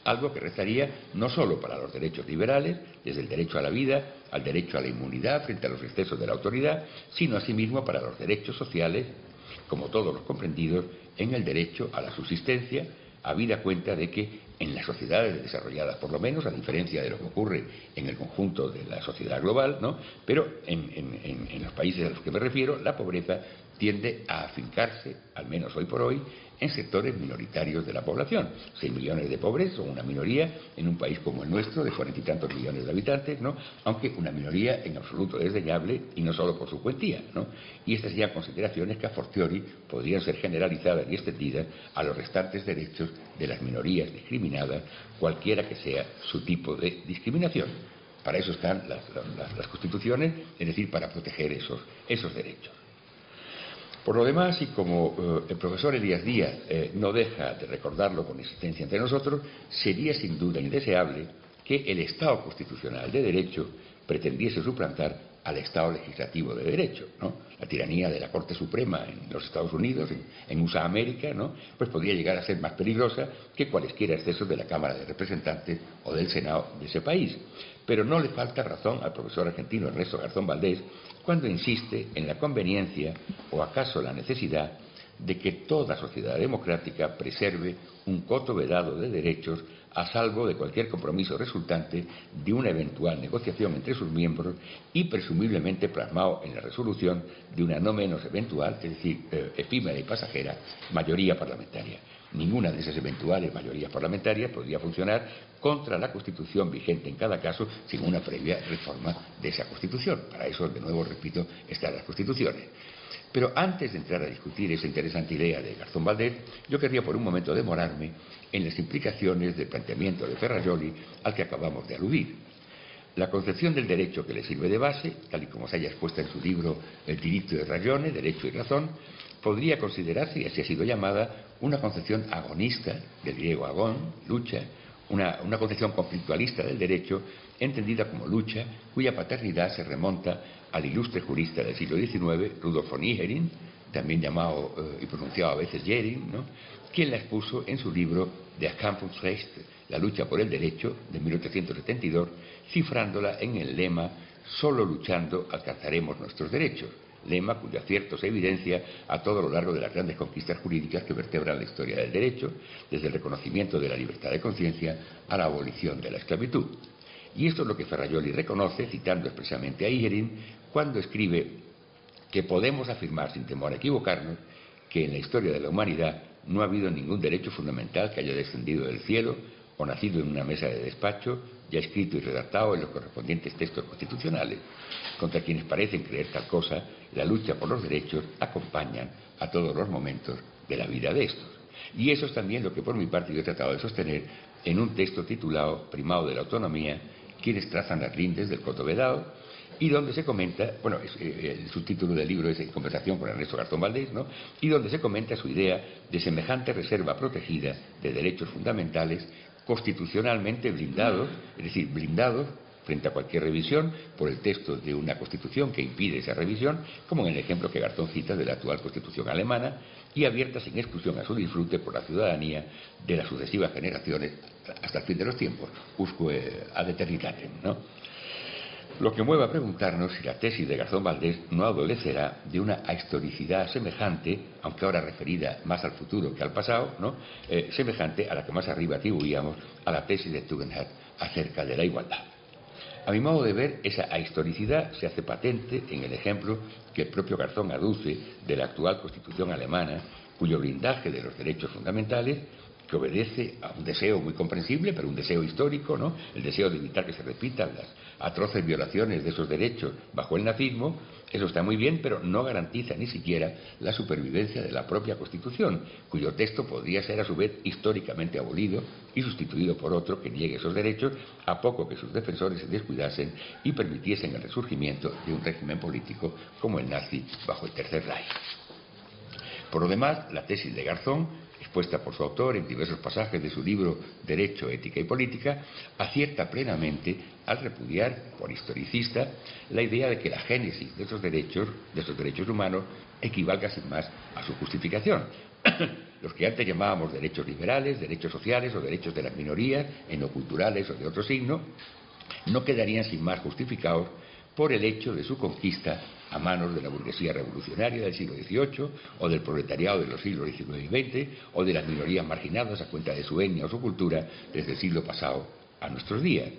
algo que restaría no solo para los derechos liberales, desde el derecho a la vida al derecho a la inmunidad frente a los excesos de la autoridad, sino asimismo para los derechos sociales, como todos los comprendidos, en el derecho a la subsistencia, habida cuenta de que en las sociedades desarrolladas, por lo menos, a diferencia de lo que ocurre en el conjunto de la sociedad global, ¿no? pero en, en los países a los que me refiero, la pobreza tiende a afincarse, al menos hoy por hoy, en sectores minoritarios de la población. Seis millones de pobres son una minoría en un país como el nuestro, de cuarenta y tantos millones de habitantes, ¿no? aunque una minoría en absoluto desdeñable y no solo por su cuantía. ¿no? Y estas ya consideraciones que a fortiori podrían ser generalizadas y extendidas a los restantes derechos de las minorías discriminadas, cualquiera que sea su tipo de discriminación. Para eso están las, las constituciones, es decir, para proteger esos, esos derechos. Por lo demás, y como eh, el profesor Elías Díaz eh, no deja de recordarlo con existencia entre nosotros, sería sin duda indeseable que el Estado constitucional de derecho pretendiese suplantar al Estado legislativo de derecho. ¿no? La tiranía de la Corte Suprema en los Estados Unidos, en, USA América, ¿no? pues podría llegar a ser más peligrosa que cualesquiera excesos de la Cámara de Representantes o del Senado de ese país. Pero no le falta razón al profesor argentino Ernesto Garzón Valdés cuando insiste en la conveniencia o acaso la necesidad de que toda sociedad democrática preserve un coto vedado de derechos a salvo de cualquier compromiso resultante de una eventual negociación entre sus miembros y presumiblemente plasmado en la resolución de una no menos eventual, es decir, eh, efímera y pasajera, mayoría parlamentaria. Ninguna de esas eventuales mayorías parlamentarias podría funcionar contra la Constitución vigente en cada caso sin una previa reforma de esa Constitución. Para eso, de nuevo, repito, están las Constituciones. Pero antes de entrar a discutir esa interesante idea de Garzón Valdés, yo querría por un momento demorarme en las implicaciones del planteamiento de Ferrajoli al que acabamos de aludir. La concepción del derecho que le sirve de base, tal y como se haya expuesta en su libro El diritto de Rayone, Derecho y Razón, podría considerarse, y así ha sido llamada, una concepción agonista, del griego agón, lucha, una, concepción conflictualista del derecho, entendida como lucha, cuya paternidad se remonta al ilustre jurista del siglo XIX, Rudolf von Iherin, también llamado eh, y pronunciado a veces Jering, quien la expuso en su libro Der Kampfungsrecht, La lucha por el derecho, de 1872, cifrándola en el lema Solo luchando alcanzaremos nuestros derechos lema cuyo acierto se evidencia a todo lo largo de las grandes conquistas jurídicas que vertebran la historia del derecho, desde el reconocimiento de la libertad de conciencia a la abolición de la esclavitud. Y esto es lo que Ferrajoli reconoce, citando expresamente a Igerin, cuando escribe que podemos afirmar sin temor a equivocarnos que en la historia de la humanidad no ha habido ningún derecho fundamental que haya descendido del cielo o nacido en una mesa de despacho, ya escrito y redactado en los correspondientes textos constitucionales. Contra quienes parecen creer tal cosa, la lucha por los derechos acompaña a todos los momentos de la vida de estos. Y eso es también lo que por mi parte yo he tratado de sostener en un texto titulado Primado de la Autonomía, quienes trazan las lindes del Coto Vedado, y donde se comenta, bueno, eh, el subtítulo del libro es en conversación con Ernesto Gartón Valdés, ¿no? y donde se comenta su idea de semejante reserva protegida de derechos fundamentales constitucionalmente blindados, es decir, blindados frente a cualquier revisión por el texto de una constitución que impide esa revisión, como en el ejemplo que Gartón cita de la actual constitución alemana, y abierta sin exclusión a su disfrute por la ciudadanía de las sucesivas generaciones hasta el fin de los tiempos, usque ad eternitatem, ¿no? Lo que mueve a preguntarnos si la tesis de Garzón Valdés no adolecerá de una historicidad semejante, aunque ahora referida más al futuro que al pasado, ¿no? Eh, semejante a la que más arriba atribuíamos a la tesis de Tugendhat acerca de la igualdad. A mi modo de ver, esa historicidad se hace patente en el ejemplo que el propio Garzón aduce de la actual Constitución alemana, cuyo blindaje de los derechos fundamentales que obedece a un deseo muy comprensible, pero un deseo histórico, ¿no? El deseo de evitar que se repitan las atroces violaciones de esos derechos bajo el nazismo, eso está muy bien, pero no garantiza ni siquiera la supervivencia de la propia Constitución, cuyo texto podría ser a su vez históricamente abolido y sustituido por otro que niegue esos derechos a poco que sus defensores se descuidasen y permitiesen el resurgimiento de un régimen político como el nazi bajo el Tercer Reich. Por lo demás, la tesis de Garzón expuesta por su autor en diversos pasajes de su libro Derecho, Ética y Política, acierta plenamente al repudiar, por historicista, la idea de que la génesis de esos derechos, de esos derechos humanos, equivalga sin más a su justificación. Los que antes llamábamos derechos liberales, derechos sociales o derechos de las minorías, en no culturales o de otro signo, no quedarían sin más justificados por el hecho de su conquista a manos de la burguesía revolucionaria del siglo XVIII o del proletariado de los siglos XIX y XX o de las minorías marginadas a cuenta de su etnia o su cultura desde el siglo pasado a nuestros días.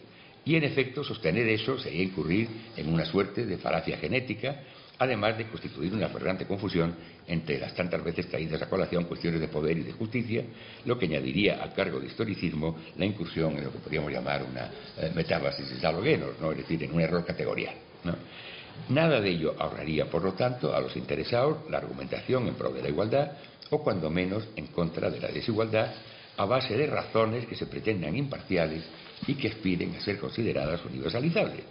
Y en efecto, sostener eso sería incurrir en una suerte de falacia genética, además de constituir una aberrante confusión entre las tantas veces traídas a colación cuestiones de poder y de justicia, lo que añadiría al cargo de historicismo la incursión en lo que podríamos llamar una eh, metábasis de ¿no? es decir, en un error categorial. Nada de ello ahorraría, por lo tanto, a los interesados la argumentación en pro de la igualdad o, cuando menos, en contra de la desigualdad, a base de razones que se pretendan imparciales y que aspiren a ser consideradas universalizables.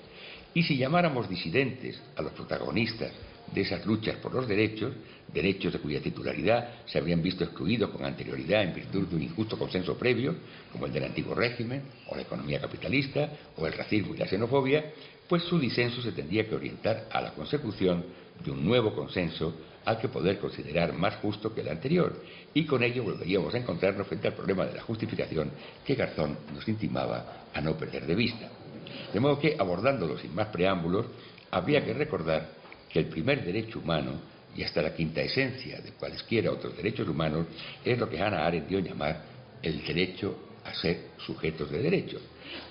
Y si llamáramos disidentes a los protagonistas de esas luchas por los derechos, derechos de cuya titularidad se habrían visto excluidos con anterioridad en virtud de un injusto consenso previo, como el del antiguo régimen, o la economía capitalista, o el racismo y la xenofobia, pues su disenso se tendría que orientar a la consecución de un nuevo consenso al que poder considerar más justo que el anterior, y con ello volveríamos a encontrarnos frente al problema de la justificación que Garzón nos intimaba a no perder de vista. De modo que, abordándolo sin más preámbulos, habría que recordar que el primer derecho humano, y hasta la quinta esencia de cualesquiera otros derechos humanos, es lo que Hannah Arendt dio a llamar el derecho a ser sujetos de derechos.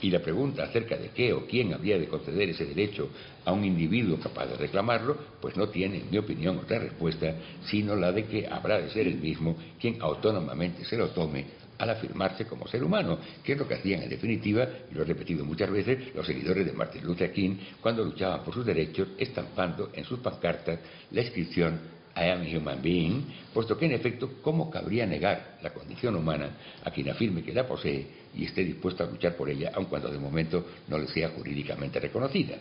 Y la pregunta acerca de qué o quién habría de conceder ese derecho a un individuo capaz de reclamarlo, pues no tiene, en mi opinión, otra respuesta, sino la de que habrá de ser el mismo quien autónomamente se lo tome al afirmarse como ser humano, que es lo que hacían en definitiva, y lo he repetido muchas veces, los seguidores de Martin Luther King cuando luchaban por sus derechos, estampando en sus pancartas la inscripción I am a human being, puesto que en efecto, ¿cómo cabría negar la condición humana a quien afirme que la posee y esté dispuesto a luchar por ella, aun cuando de momento no le sea jurídicamente reconocida?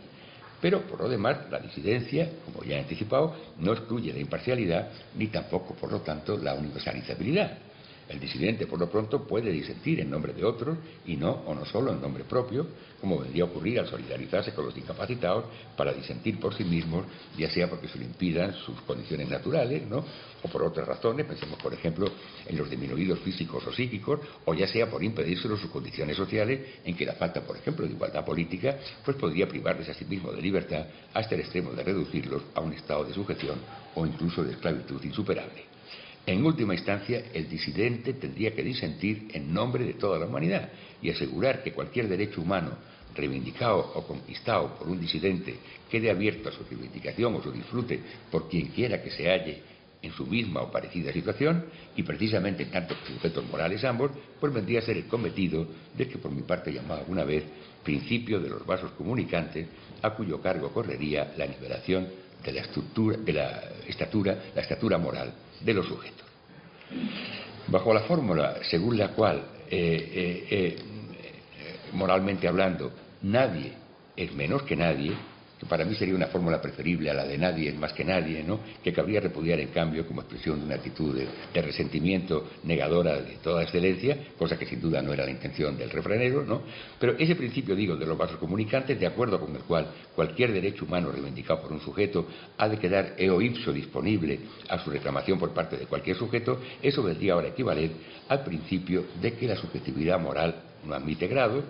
Pero, por lo demás, la disidencia, como ya he anticipado, no excluye la imparcialidad ni tampoco, por lo tanto, la universalizabilidad. El disidente, por lo pronto, puede disentir en nombre de otros y no o no solo en nombre propio, como vendría a ocurrir al solidarizarse con los discapacitados para disentir por sí mismos, ya sea porque se le impidan sus condiciones naturales, ¿no? o por otras razones, pensemos por ejemplo en los disminuidos físicos o psíquicos, o ya sea por impedírselo sus condiciones sociales, en que la falta, por ejemplo, de igualdad política, pues podría privarles a sí mismo de libertad hasta el extremo de reducirlos a un estado de sujeción o incluso de esclavitud insuperable. En última instancia, el disidente tendría que disentir en nombre de toda la humanidad y asegurar que cualquier derecho humano reivindicado o conquistado por un disidente quede abierto a su reivindicación o su disfrute por quien quiera que se halle en su misma o parecida situación, y precisamente en tanto sujetos morales ambos, pues vendría a ser el cometido de que por mi parte llamaba alguna vez principio de los vasos comunicantes, a cuyo cargo correría la nivelación de la, estructura, de la estatura, la estatura moral de los sujetos. Bajo la fórmula según la cual, eh, eh, eh, moralmente hablando, nadie es menos que nadie, que para mí sería una fórmula preferible a la de nadie más que nadie, ¿no? que cabría repudiar en cambio como expresión de una actitud de, resentimiento negadora de toda excelencia, cosa que sin duda no era la intención del refranero, ¿no? pero ese principio, digo, de los vasos comunicantes, de acuerdo con el cual cualquier derecho humano reivindicado por un sujeto ha de quedar eo ipso disponible a su reclamación por parte de cualquier sujeto, eso vendría ahora equivaler al principio de que la subjetividad moral no admite grados,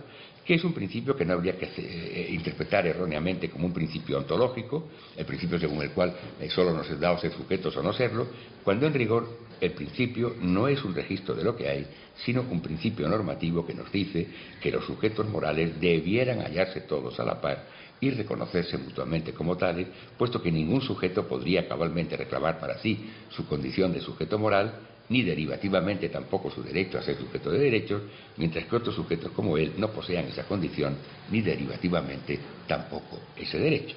que es un principio que no habría que eh, interpretar erróneamente como un principio ontológico, el principio según el cual eh, solo nos es dado ser sujetos o no serlo, cuando en rigor el principio no es un registro de lo que hay, sino un principio normativo que nos dice que los sujetos morales debieran hallarse todos a la par y reconocerse mutuamente como tales, puesto que ningún sujeto podría cabalmente reclamar para sí su condición de sujeto moral ni derivativamente tampoco su derecho a ser sujeto de derechos, mientras que otros sujetos como él no posean esa condición, ni derivativamente tampoco ese derecho.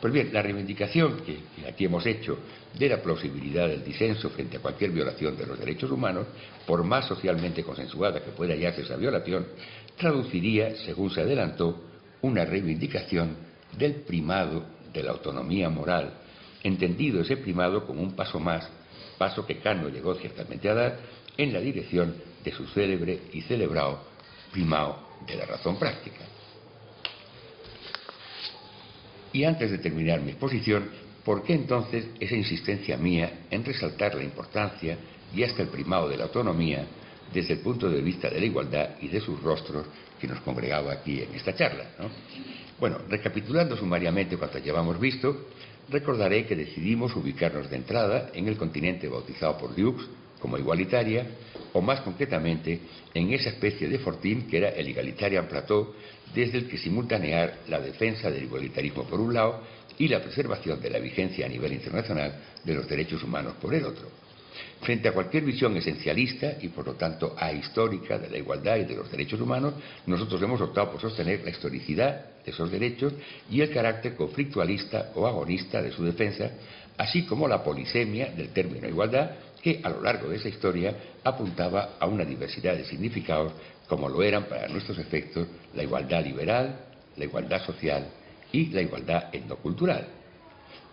Pues bien, la reivindicación que, aquí hemos hecho de la plausibilidad del disenso frente a cualquier violación de los derechos humanos, por más socialmente consensuada que pueda hallarse esa violación, traduciría, según se adelantó, una reivindicación del primado de la autonomía moral, entendido ese primado como un paso más paso que Kant llegó ciertamente a dar, en la dirección de su célebre y celebrado primado de la razón práctica. Y antes de terminar mi exposición, ¿por qué entonces esa insistencia mía en resaltar la importancia y hasta el primado de la autonomía desde el punto de vista de la igualdad y de sus rostros que nos congregaba aquí en esta charla? Bueno, recapitulando sumariamente cuanto llevamos visto, recordaré que decidimos ubicarnos de entrada en el continente bautizado por Dukes como igualitaria, o más concretamente en esa especie de fortín que era el Egalitarian Plateau, desde el que simultanear la defensa del igualitarismo por un lado y la preservación de la vigencia a nivel internacional de los derechos humanos por el otro. Frente a cualquier visión esencialista y por lo tanto ahistórica de la igualdad y de los derechos humanos, nosotros hemos optado por sostener la historicidad de esos derechos y el carácter conflictualista o agonista de su defensa, así como la polisemia del término igualdad que a lo largo de esa historia apuntaba a una diversidad de significados como lo eran para nuestros efectos la igualdad liberal, la igualdad social y la igualdad etnocultural.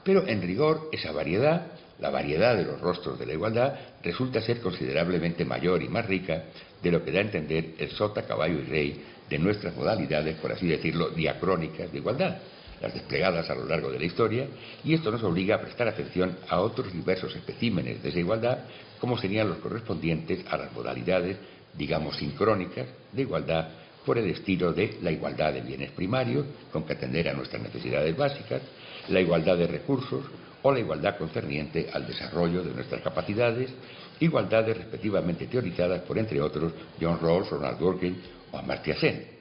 Pero en rigor esa variedad, la variedad de los rostros de la igualdad, resulta ser considerablemente mayor y más rica de lo que da a entender el sota, caballo y rey de nuestras modalidades, por así decirlo, diacrónicas de igualdad las desplegadas a lo largo de la historia, y esto nos obliga a prestar atención a otros diversos especímenes de igualdad, como serían los correspondientes a las modalidades, digamos, sincrónicas de igualdad por el estilo de la igualdad de bienes primarios, con que atender a nuestras necesidades básicas, la igualdad de recursos o la igualdad concerniente al desarrollo de nuestras capacidades, igualdades respectivamente teorizadas por, entre otros, John Rawls, Ronald Dworkin o Amartya Sen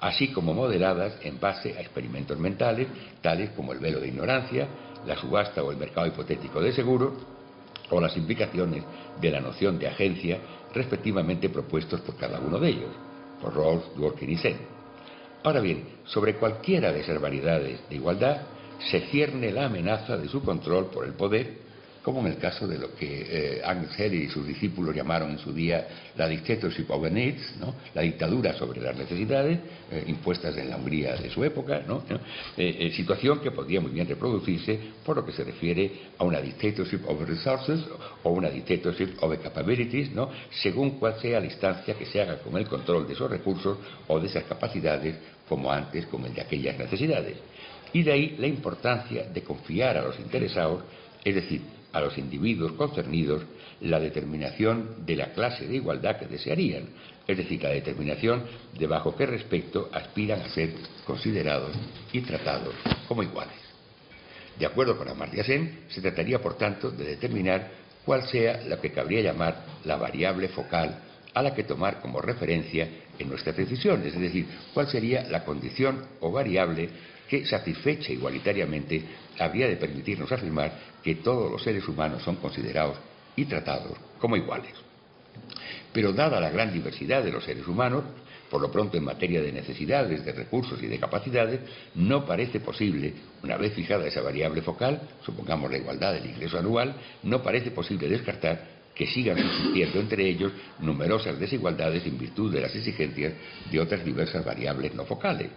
así como moderadas en base a experimentos mentales, tales como el velo de ignorancia, la subasta o el mercado hipotético de seguro, o las implicaciones de la noción de agencia, respectivamente propuestos por cada uno de ellos, por Rawls, Dworkin y Sen. Ahora bien, sobre cualquiera de esas variedades de igualdad se cierne la amenaza de su control por el poder como en el caso de lo que eh, y sus discípulos llamaron en su día la dictatorship of the needs, la dictadura sobre las necesidades eh, impuestas en la Hungría de su época, ¿no? Eh, eh, situación que podía muy bien reproducirse por lo que se refiere a una dictatorship of resources o una dictatorship of capabilities, ¿no? según cuál sea la instancia que se haga con el control de esos recursos o de esas capacidades como antes con el de aquellas necesidades. Y de ahí la importancia de confiar a los interesados, es decir, a los individuos concernidos la determinación de la clase de igualdad que desearían, es decir, la determinación de bajo qué respecto aspiran a ser considerados y tratados como iguales. De acuerdo con Amartya se trataría, por tanto, de determinar cuál sea lo que cabría llamar la variable focal a la que tomar como referencia en nuestras decisiones, es decir, cuál sería la condición o variable que, satisfecha igualitariamente, habría de permitirnos afirmar que todos los seres humanos son considerados y tratados como iguales. Pero dada la gran diversidad de los seres humanos, por lo pronto en materia de necesidades, de recursos y de capacidades, no parece posible, una vez fijada esa variable focal, supongamos la igualdad del ingreso anual, no parece posible descartar que sigan existiendo entre ellos numerosas desigualdades en virtud de las exigencias de otras diversas variables no focales.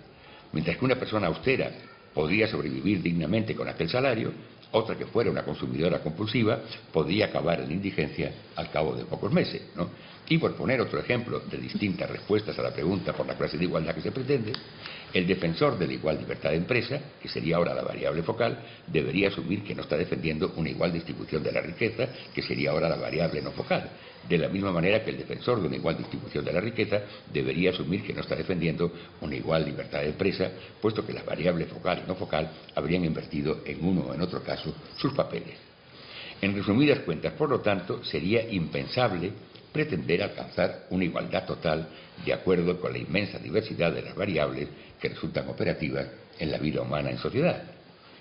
Mientras que una persona austera podría sobrevivir dignamente con aquel salario, otra que fuera una consumidora compulsiva podría acabar en indigencia al cabo de pocos meses. Y por poner otro ejemplo de distintas respuestas a la pregunta por la clase de igualdad que se pretende, el defensor de la igual libertad de empresa, que sería ahora la variable focal, debería asumir que no está defendiendo una igual distribución de la riqueza, que sería ahora la variable no focal. De la misma manera que el defensor de una igual distribución de la riqueza debería asumir que no está defendiendo una igual libertad de empresa, puesto que las variables focal y no focal habrían invertido en uno o en otro caso sus papeles. En resumidas cuentas, por lo tanto, sería impensable pretender alcanzar una igualdad total de acuerdo con la inmensa diversidad de las variables que resultan operativas en la vida humana en sociedad.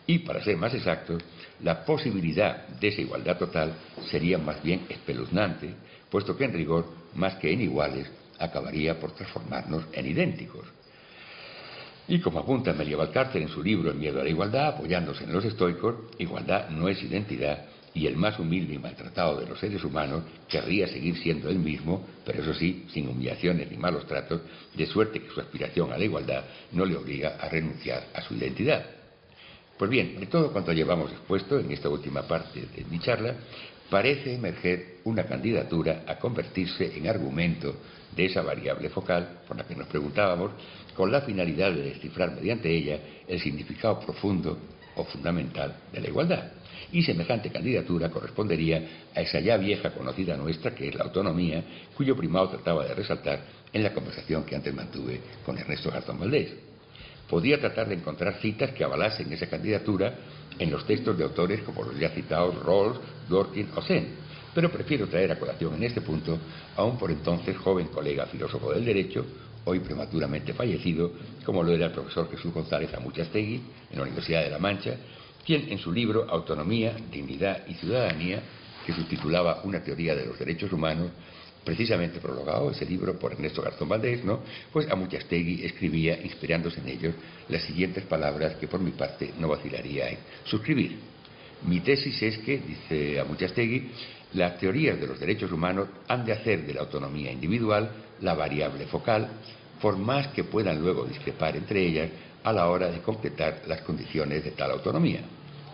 Y, para ser más exactos, la posibilidad de esa igualdad total sería más bien espeluznante, puesto que en rigor, más que en iguales, acabaría por transformarnos en idénticos. Y como apunta Medieval Carter en su libro El miedo a la igualdad, apoyándose en los estoicos, igualdad no es identidad, y el más humilde y maltratado de los seres humanos querría seguir siendo él mismo, pero eso sí, sin humillaciones ni malos tratos, de suerte que su aspiración a la igualdad no le obliga a renunciar a su identidad. Pues bien, de todo cuanto llevamos expuesto en esta última parte de mi charla, parece emerger una candidatura a convertirse en argumento de esa variable focal por la que nos preguntábamos, con la finalidad de descifrar mediante ella el significado profundo o fundamental de la igualdad. Y semejante candidatura correspondería a esa ya vieja conocida nuestra, que es la autonomía, cuyo primado trataba de resaltar en la conversación que antes mantuve con Ernesto Garzón Valdés. Podía tratar de encontrar citas que avalasen esa candidatura en los textos de autores como los ya citados Rawls, Dworkin o Sen, pero prefiero traer a colación en este punto a un por entonces joven colega filósofo del derecho, hoy prematuramente fallecido, como lo era el profesor Jesús González Amuchastegui, en la Universidad de La Mancha, quien en su libro Autonomía, Dignidad y Ciudadanía, que subtitulaba Una teoría de los derechos humanos, precisamente prologado ese libro por Ernesto Garzón Valdés, ¿no? pues Amuchastegui escribía, inspirándose en ellos, las siguientes palabras que por mi parte no vacilaría en suscribir. Mi tesis es que, dice Amuchastegui, las teorías de los derechos humanos han de hacer de la autonomía individual la variable focal, por más que puedan luego discrepar entre ellas a la hora de completar las condiciones de tal autonomía.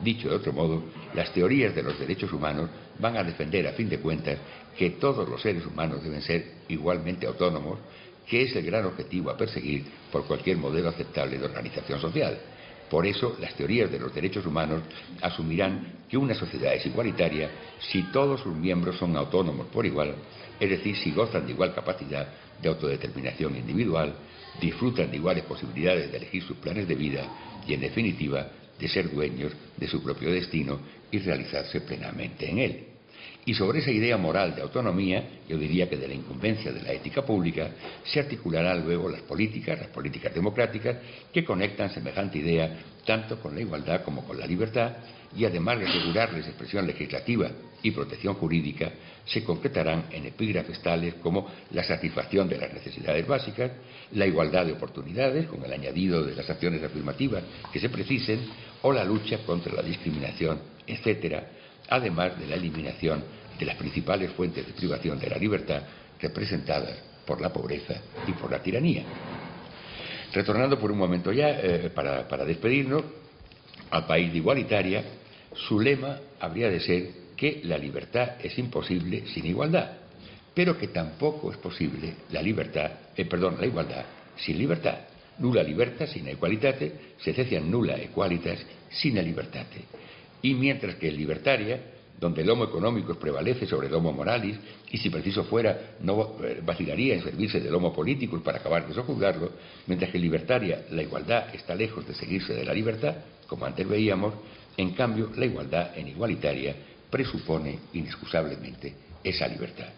Dicho de otro modo, las teorías de los derechos humanos van a defender, a fin de cuentas, que todos los seres humanos deben ser igualmente autónomos, que es el gran objetivo a perseguir por cualquier modelo aceptable de organización social. Por eso, las teorías de los derechos humanos asumirán que una sociedad es igualitaria si todos sus miembros son autónomos por igual, es decir, si gozan de igual capacidad de autodeterminación individual, disfrutan de iguales posibilidades de elegir sus planes de vida y, en definitiva, de ser dueños de su propio destino y realizarse plenamente en él. Y sobre esa idea moral de autonomía, yo diría que de la incumbencia de la ética pública, se articularán luego las políticas, las políticas democráticas, que conectan semejante idea tanto con la igualdad como con la libertad, y además de asegurarles expresión legislativa y protección jurídica, se concretarán en epígrafes tales como la satisfacción de las necesidades básicas, la igualdad de oportunidades, con el añadido de las acciones afirmativas que se precisen, o la lucha contra la discriminación, etcétera, además de la eliminación de las principales fuentes de privación de la libertad representadas por la pobreza y por la tiranía. Retornando por un momento ya, eh, para, para despedirnos, al país de igualitaria, su lema habría de ser que la libertad es imposible sin igualdad, pero que tampoco es posible la libertad, eh, perdón, la igualdad sin libertad. Nula libertad sin equalitate, se decían nula equalitas sin libertate. Y mientras que en libertaria, donde el homo económico prevalece sobre el homo moralis, y si preciso fuera, no eh, vacilaría en servirse del homo político para acabar de sojuzgarlo, mientras que libertaria la igualdad está lejos de seguirse de la libertad, como antes veíamos, en cambio la igualdad en igualitaria presupone inexcusablemente esa libertad.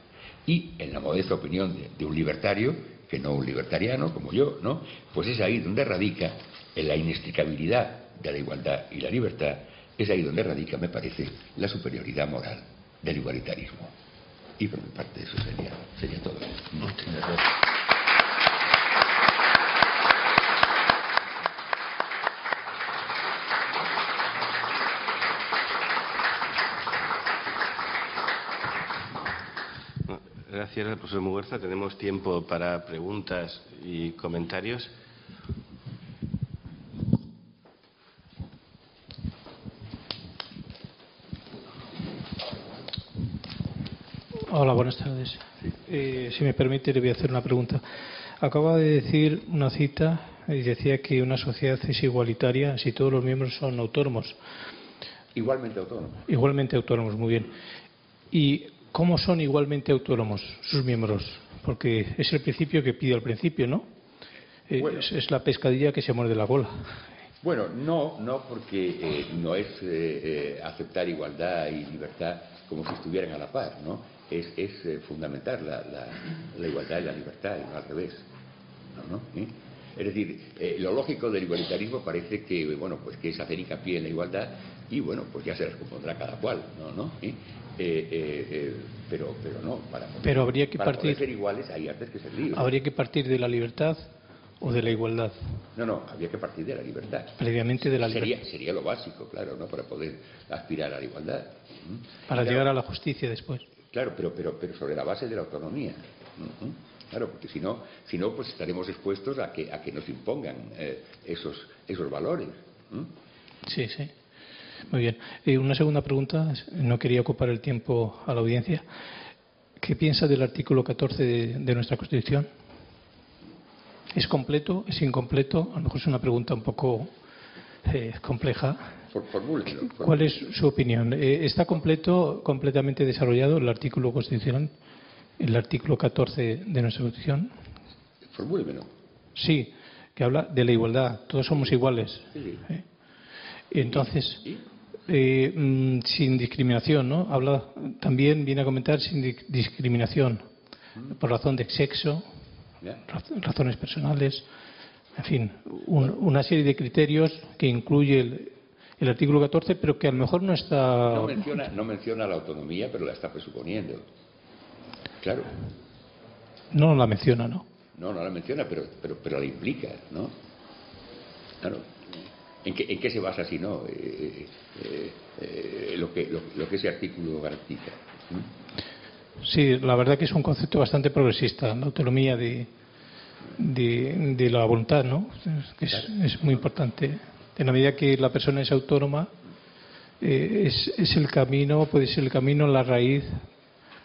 Y en la modesta opinión de, un libertario, que no un libertariano como yo, ¿no? Pues es ahí donde radica en la inextricabilidad de la igualdad y la libertad es ahí donde radica, me parece, la superioridad moral del igualitarismo. Y por mi parte eso sería, sería todo. Muchas gracias. Gracias, profesor Muguerza. Tenemos tiempo para preguntas y comentarios. Hola, buenas tardes. Eh, si me permite, le voy a hacer una pregunta. Acaba de decir una cita y decía que una sociedad es igualitaria si todos los miembros son autónomos. Igualmente autónomos. Igualmente autónomos, muy bien. ¿Y cómo son igualmente autónomos sus miembros? Porque es el principio que pide al principio, ¿no? Eh, es, la pescadilla que se muerde la cola. Bueno, no, no, porque eh, no es aceptar igualdad y libertad como si estuvieran a la par, ¿no? Es, es eh, fundamental la, la, igualdad y la libertad, y no al revés. ¿Eh? Es decir, eh, lo lógico del igualitarismo parece que, bueno, pues que es hacer hincapié en la igualdad y, bueno, pues ya se les compondrá cada cual, ¿no? ¿no? pero, pero no, para, pero habría que para partir, poder ser iguales hay antes que ser libres. Habría que partir de la libertad o de la igualdad. No, no, habría que partir de la libertad. Previamente de la libertad. Sería, sería lo básico, claro, ¿no? Para poder aspirar a la igualdad. Para llegar a la justicia después. Claro, pero, pero, pero sobre la base de la autonomía. Claro, porque si no, si no, pues estaremos expuestos a que, a que nos impongan eh, esos, esos valores. Sí, sí. Muy bien. Eh, una segunda pregunta, no quería ocupar el tiempo a la audiencia. ¿Qué piensa del artículo 14 de, nuestra Constitución? ¿Es completo? ¿Es incompleto? A lo mejor es una pregunta un poco eh, compleja. ¿Cuál es su opinión? Eh, ¿Está completo, completamente desarrollado el artículo constitucional, el artículo 14 de nuestra Constitución? Formúlemelo. Sí, que habla de la igualdad. Todos somos iguales. Sí. ¿Eh? Entonces, eh, mm, sin discriminación, ¿no? Habla también viene a comentar sin discriminación por razón de sexo, razones personales, en fin, una serie de criterios que incluye el, el, artículo 14, pero que a lo mejor no está. No menciona, no menciona la autonomía, pero la está presuponiendo. Claro. No la menciona, ¿no? No, no la menciona, pero, pero, pero la implica, ¿no? Claro. ¿En qué, se basa si no eh, eh, eh, lo, que, lo, que ese artículo garantiza? Sí, la verdad que es un concepto bastante progresista, la autonomía de, de, la voluntad, ¿no? Es, es, muy importante. En la medida que la persona es autónoma, es, es, el camino, puede ser el camino, la raíz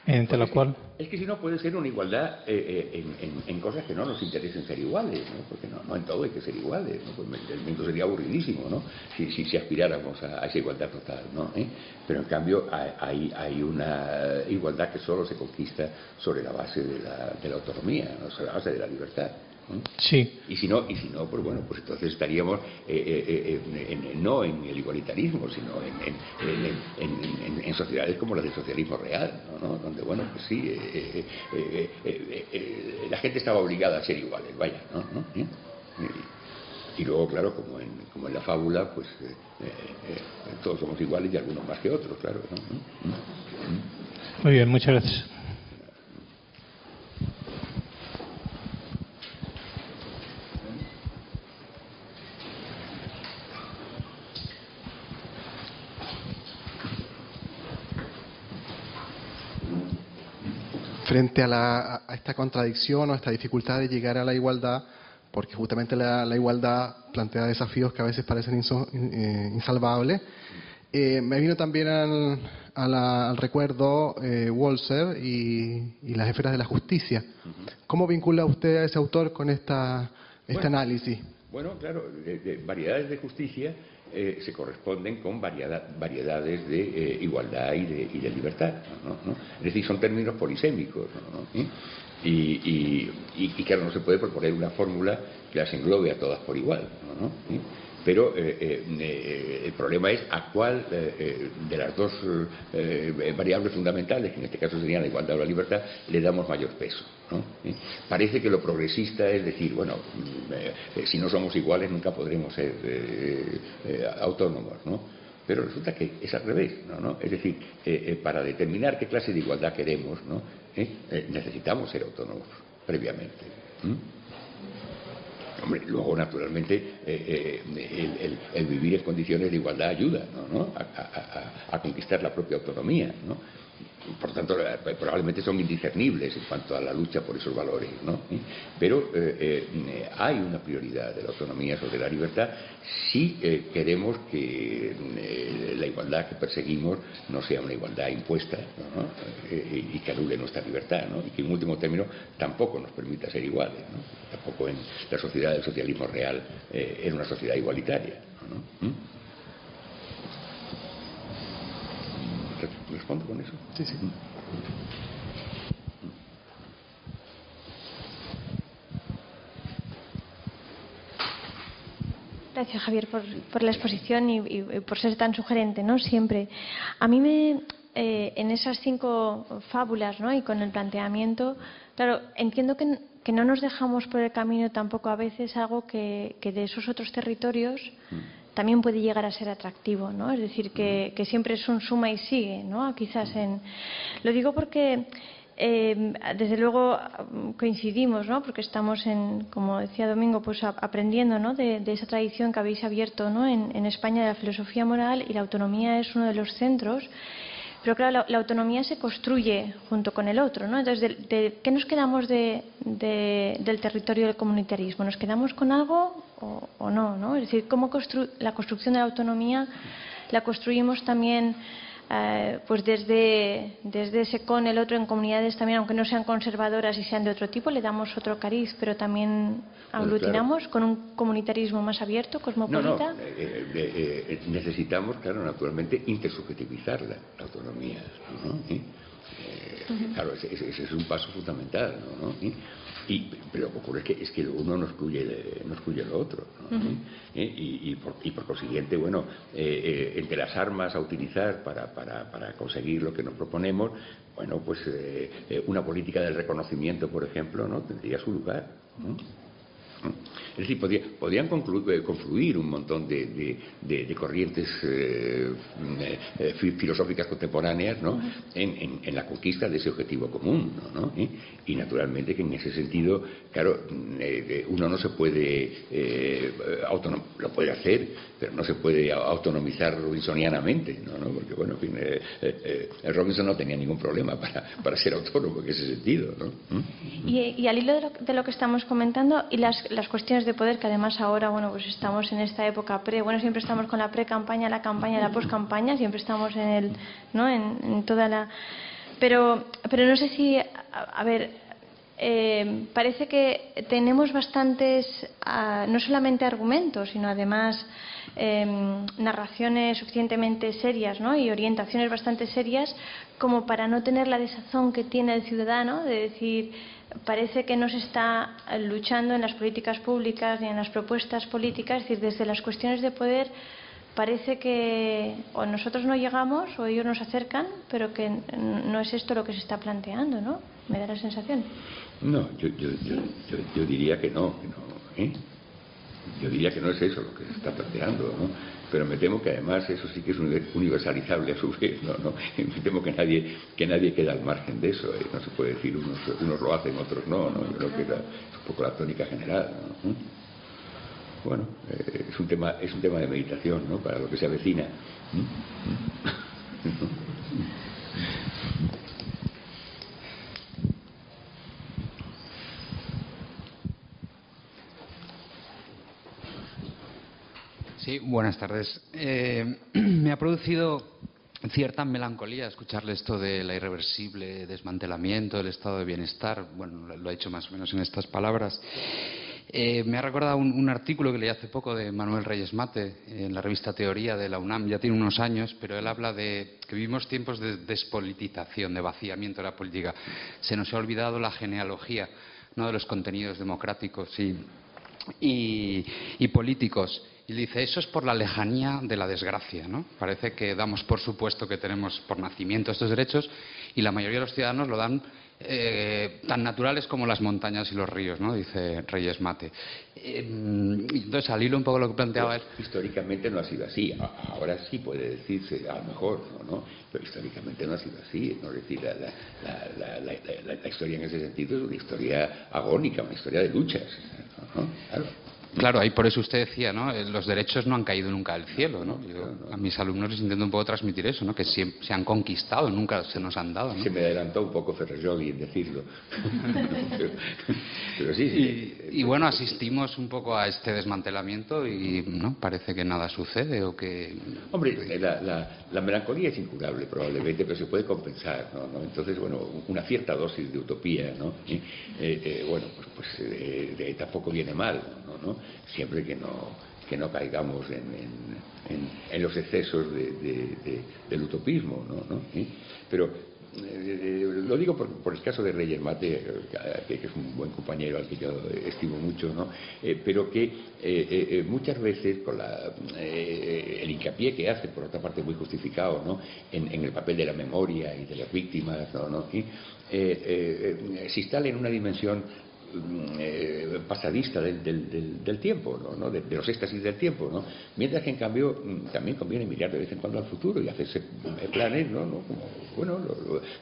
entre la cual... Es que si no puede ser una igualdad eh, eh, en, cosas que no nos interesen ser iguales, ¿no? porque no, en todo hay que ser iguales, ¿no? pues el mundo sería aburridísimo ¿no? si, si, aspiráramos a, esa igualdad total. ¿no? ¿Eh? Pero en cambio hay, hay, una igualdad que solo se conquista sobre la base de la, de la autonomía, sobre la base de la libertad. Sí. Y si no, y si no, pues bueno, pues entonces estaríamos eh, eh, eh, no en el igualitarismo, sino en, sociedades como las del socialismo real, ¿no? donde bueno, pues sí, la gente estaba obligada a ser iguales, vaya, ¿no? Y, luego, claro, como en, como en la fábula, pues todos somos iguales y algunos más que otros, claro. Muy bien, muchas gracias. Frente a, esta contradicción o a esta dificultad de llegar a la igualdad, porque justamente la, igualdad plantea desafíos que a veces parecen eh, insalvables. Eh, me vino también al, recuerdo eh, Walser y, las esferas de la justicia. ¿Cómo vincula usted a ese autor con esta, este análisis? Bueno, claro, variedades de justicia eh, se corresponden con variedades de eh, igualdad y de, libertad. Es decir, son términos polisémicos. Y, y, y, claro, no se puede proponer una fórmula que las englobe a todas por igual. Pero eh, eh, el problema es a cuál de las dos variables fundamentales, que en este caso serían la igualdad o la libertad, le damos mayor peso. Parece que lo progresista es decir, bueno, mm, si no somos iguales nunca podremos ser autónomos, ¿no? Pero resulta que es al revés, ¿no? Es decir, para determinar qué clase de igualdad queremos, ¿no? necesitamos ser autónomos previamente. Hombre, luego, naturalmente, eh, eh, el, vivir en condiciones de igualdad ayuda ¿no? A, a, conquistar la propia autonomía. ¿no? Por tanto, eh, probablemente son indiscernibles en cuanto a la lucha por esos valores, ¿no? Pero eh, eh, hay una prioridad de la autonomía sobre la libertad si queremos que la igualdad que perseguimos no sea una igualdad impuesta y que anule nuestra libertad, ¿no? Y que en último término tampoco nos permita ser iguales, ¿no? Tampoco en la sociedad del socialismo real era una sociedad igualitaria, ¿no? ¿Mm? ¿Respondo con eso? Sí, sí. Gracias, Javier, por, la exposición y, por ser tan sugerente, ¿no? Siempre. A mí me, eh, en esas cinco fábulas, ¿no? Y con el planteamiento, claro, entiendo que, no nos dejamos por el camino tampoco a veces algo que, de esos otros territorios mm también puede llegar a ser atractivo, ¿no? Es decir, que, siempre es un suma y sigue, ¿no? Quizás en... Lo digo porque... Eh, desde luego coincidimos, ¿no? porque estamos, en, como decía Domingo, pues aprendiendo ¿no? de, esa tradición que habéis abierto ¿no? en, en España de la filosofía moral y la autonomía es uno de los centros pero claro, la, autonomía se construye junto con el otro, ¿no? Entonces, de, ¿qué nos quedamos de, del territorio del comunitarismo? ¿Nos quedamos con algo o, no, no? Es decir, cómo la construcción de la autonomía la construimos también eh, pues desde, desde ese con el otro en comunidades también, aunque no sean conservadoras y sean de otro tipo, le damos otro cariz, pero también aglutinamos con un comunitarismo más abierto, cosmopolita. No, eh, eh, necesitamos, claro, naturalmente, intersubjetivizar la, autonomía. Claro, ese, es un paso fundamental. ¿no? Y, pero lo que ocurre es que, es que uno no excluye, no excluye lo otro. ¿Eh? y, por, y, por, consiguiente, bueno, eh, eh, entre las armas a utilizar para, para, para, conseguir lo que nos proponemos, bueno, pues una política del reconocimiento, por ejemplo, ¿no? tendría su lugar. Es decir, podían eh, confluir un montón de, corrientes eh, eh, filosóficas contemporáneas en, la conquista de ese objetivo común. Y naturalmente que en ese sentido, claro, uno no se puede, lo puede hacer, pero no se puede autonomizar robinsonianamente, porque bueno, en fin, Robinson no tenía ningún problema para, ser autónomo en ese sentido. Y, al hilo de lo, de lo, que estamos comentando, y las, las cuestiones de poder que además ahora bueno pues estamos en esta época pre bueno siempre estamos con la pre campaña la campaña la post campaña siempre estamos en el no en, toda la pero pero no sé si a, ver eh, parece que tenemos bastantes ah, no solamente argumentos sino además em, narraciones suficientemente serias ¿no? y orientaciones bastante serias como para no tener la desazón que tiene el ciudadano de decir parece que no se está luchando en las políticas públicas ni en las propuestas políticas, es decir, desde las cuestiones de poder parece que o nosotros no llegamos o ellos nos acercan, pero que no es esto lo que se está planteando, ¿no? Me da la sensación. No, yo, yo, yo, diría que no, que no ¿eh? Yo diría que no es eso lo que se está planteando, ¿no? Pero me temo que además eso sí que es universalizable a su vez, ¿no? ¿no? Me temo que nadie, que nadie queda al margen de eso, ¿eh? no se puede decir unos, unos lo hacen, otros no, ¿no? Yo creo que es un poco la tónica general, ¿no? Bueno, eh, es, un tema, es un tema de meditación, ¿no? Para lo que se avecina. Sí, buenas tardes. Eh, me ha producido cierta melancolía escucharle esto de la irreversible desmantelamiento del estado de bienestar. Bueno, lo ha hecho más o menos en estas palabras. Eh, me ha recordado un, artículo que leí hace poco de Manuel Reyes Mate en la revista Teoría de la UNAM, ya tiene unos años, pero él habla de que vivimos tiempos de despolitización, de vaciamiento de la política. Se nos ha olvidado la genealogía ¿no? de los contenidos democráticos y políticos. Y dice, eso es por la lejanía de la desgracia, ¿no? Parece que damos por supuesto que tenemos por nacimiento estos derechos y la mayoría de los ciudadanos lo dan eh, tan naturales como las montañas y los ríos, ¿no? Dice Reyes Mate. Eh, entonces, al hilo un poco lo que planteaba es... Históricamente no ha sido así. Ahora sí puede decirse, a lo mejor, ¿no? Pero históricamente no ha sido así. ¿no? Es decir, la, historia en ese sentido es una historia agónica, una historia de luchas. ¿no? Claro. Claro, ahí por eso usted decía, ¿no? Eh, los derechos no han caído nunca del cielo, ¿no? a mis alumnos les intento un poco transmitir eso, ¿no? Que se han conquistado, nunca se nos han dado, ¿no? Se me adelantó un poco Ferrejogui en decirlo. pero, sí, sí. Y, bueno, asistimos un poco a este desmantelamiento y, ¿no? Parece que nada sucede o que... Hombre, la, melancolía es incurable probablemente, pero se puede compensar, ¿no? Entonces, bueno, una cierta dosis de utopía, ¿no? Eh, eh, bueno, pues, pues tampoco viene mal, ¿no? Siempre que no, que no caigamos en, en, los excesos del utopismo. ¿no? Pero eh, lo digo por, el caso de Reyes Mate, que, es un buen compañero al que yo estimo mucho, ¿no? Eh, pero que eh, muchas veces con la, el hincapié que hace, por otra parte muy justificado, ¿no? en, el papel de la memoria y de las víctimas, ¿no? se instala en una dimensión eh, pasadista del, tiempo, ¿no? De, los éxtasis del tiempo, ¿no? Mientras que en cambio mm, también conviene mirar de vez en cuando al futuro y hacerse eh, planes, ¿no? Como, bueno,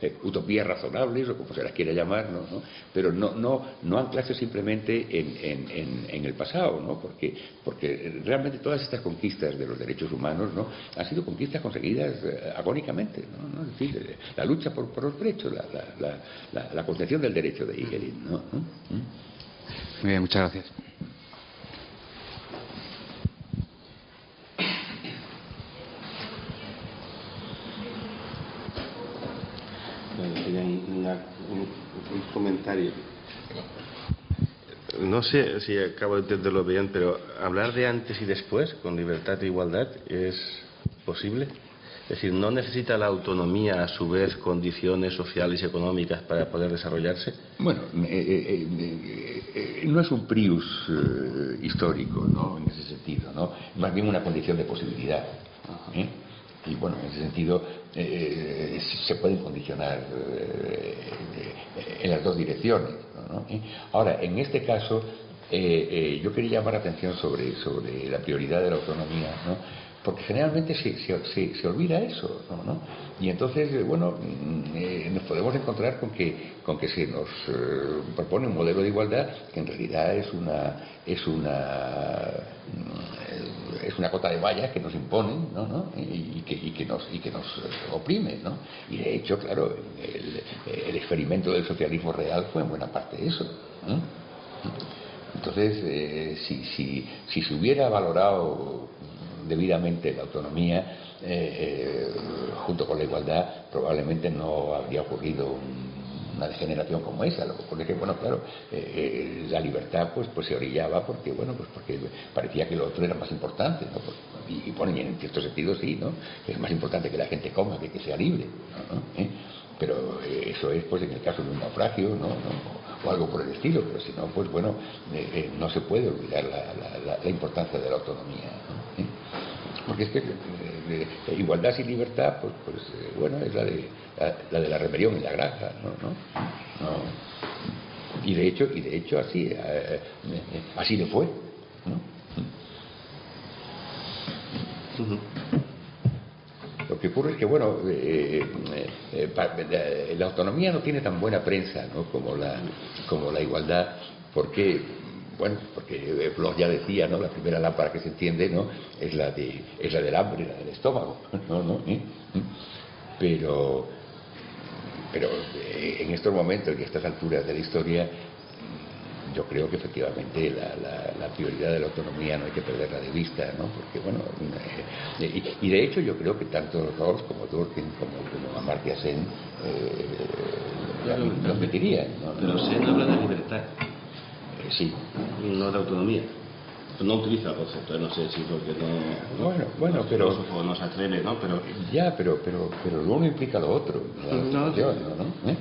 eh, utopías razonables o como se las quiera llamar, ¿no? Pero no, no, no anclarse simplemente en, en, el pasado, ¿no? Porque, porque realmente todas estas conquistas de los derechos humanos, ¿no? Han sido conquistas conseguidas agónicamente, ¿no? Es decir, la lucha por, por los derechos, la, la, la, la, concepción del derecho de Igelin, ¿no? ¿Mm? Muy bien, muchas gracias. un comentario. No sé si acabo de entenderlo bien, pero hablar de antes y después con libertad e igualdad es posible. Es decir, ¿no necesita la autonomía, a su vez, condiciones sociales y económicas para poder desarrollarse? Bueno, eh, eh, eh, no es un prius histórico, ¿no? En ese sentido, ¿no? Más bien una condición de posibilidad. Y bueno, en ese sentido se pueden condicionar en las dos direcciones. Ahora, en este caso, yo quería llamar la atención sobre, sobre la prioridad de la autonomía, ¿no? Porque generalmente se, se, se, olvida eso, ¿no? Y entonces, eh, bueno, mm, eh, nos podemos encontrar con que, con que se nos eh, propone un modelo de igualdad que en realidad es una, es una, mm, es una cota de vallas que nos imponen, ¿no? Y, que, y, que, nos, y que nos oprime, ¿no? Y de hecho, claro, el, experimento del socialismo real fue en buena parte eso. Entonces, si, si, si se hubiera valorado debidamente la autonomía eh, eh, junto con la igualdad, probablemente no habría ocurrido una degeneración como esa. Lo que ocurre que, bueno, claro, eh, la libertad pues, pues se orillaba porque, bueno, pues porque parecía que lo otro era más importante, ¿no? Pues, y, ponen en cierto sentido sí, ¿no? Es más importante que la gente coma que que sea libre, Pero eso es, pues, en el caso de un naufragio, ¿no? o algo por el estilo, pero si no, pues bueno, no se puede olvidar la, importancia de la autonomía. Porque es que eh, igualdad sin libertad, pues, pues eh, bueno, es la de la, de la rebelión en la granja, ¿no? ¿no? Y de hecho, y de hecho así, eh, así le fue, Lo que ocurre es que, bueno, la autonomía no tiene tan buena prensa ¿no? como, la, como la igualdad, porque bueno, porque Bloch ya decía, ¿no? La primera lámpara que se entiende, ¿no? Es la, de, es la del hambre, la del estómago, ¿no? ¿no? ¿Eh? Pero, pero eh, en estos momentos y a estas alturas de la historia, yo creo que efectivamente la, prioridad de la autonomía no hay que perderla de vista, ¿no? Porque, bueno, eh, y, de hecho yo creo que tanto Rawls como Durkheim como, como Amartya Sen eh, lo admitirían. ¿no? Pero Sen habla de libertad sí. No de autonomía. No utiliza el concepto, no sé si porque no. Bueno, bueno, pero. no se atreve, ¿no? Pero. Ya, pero, pero, pero lo uno implica lo otro. No, no, no. ¿no? ¿Eh?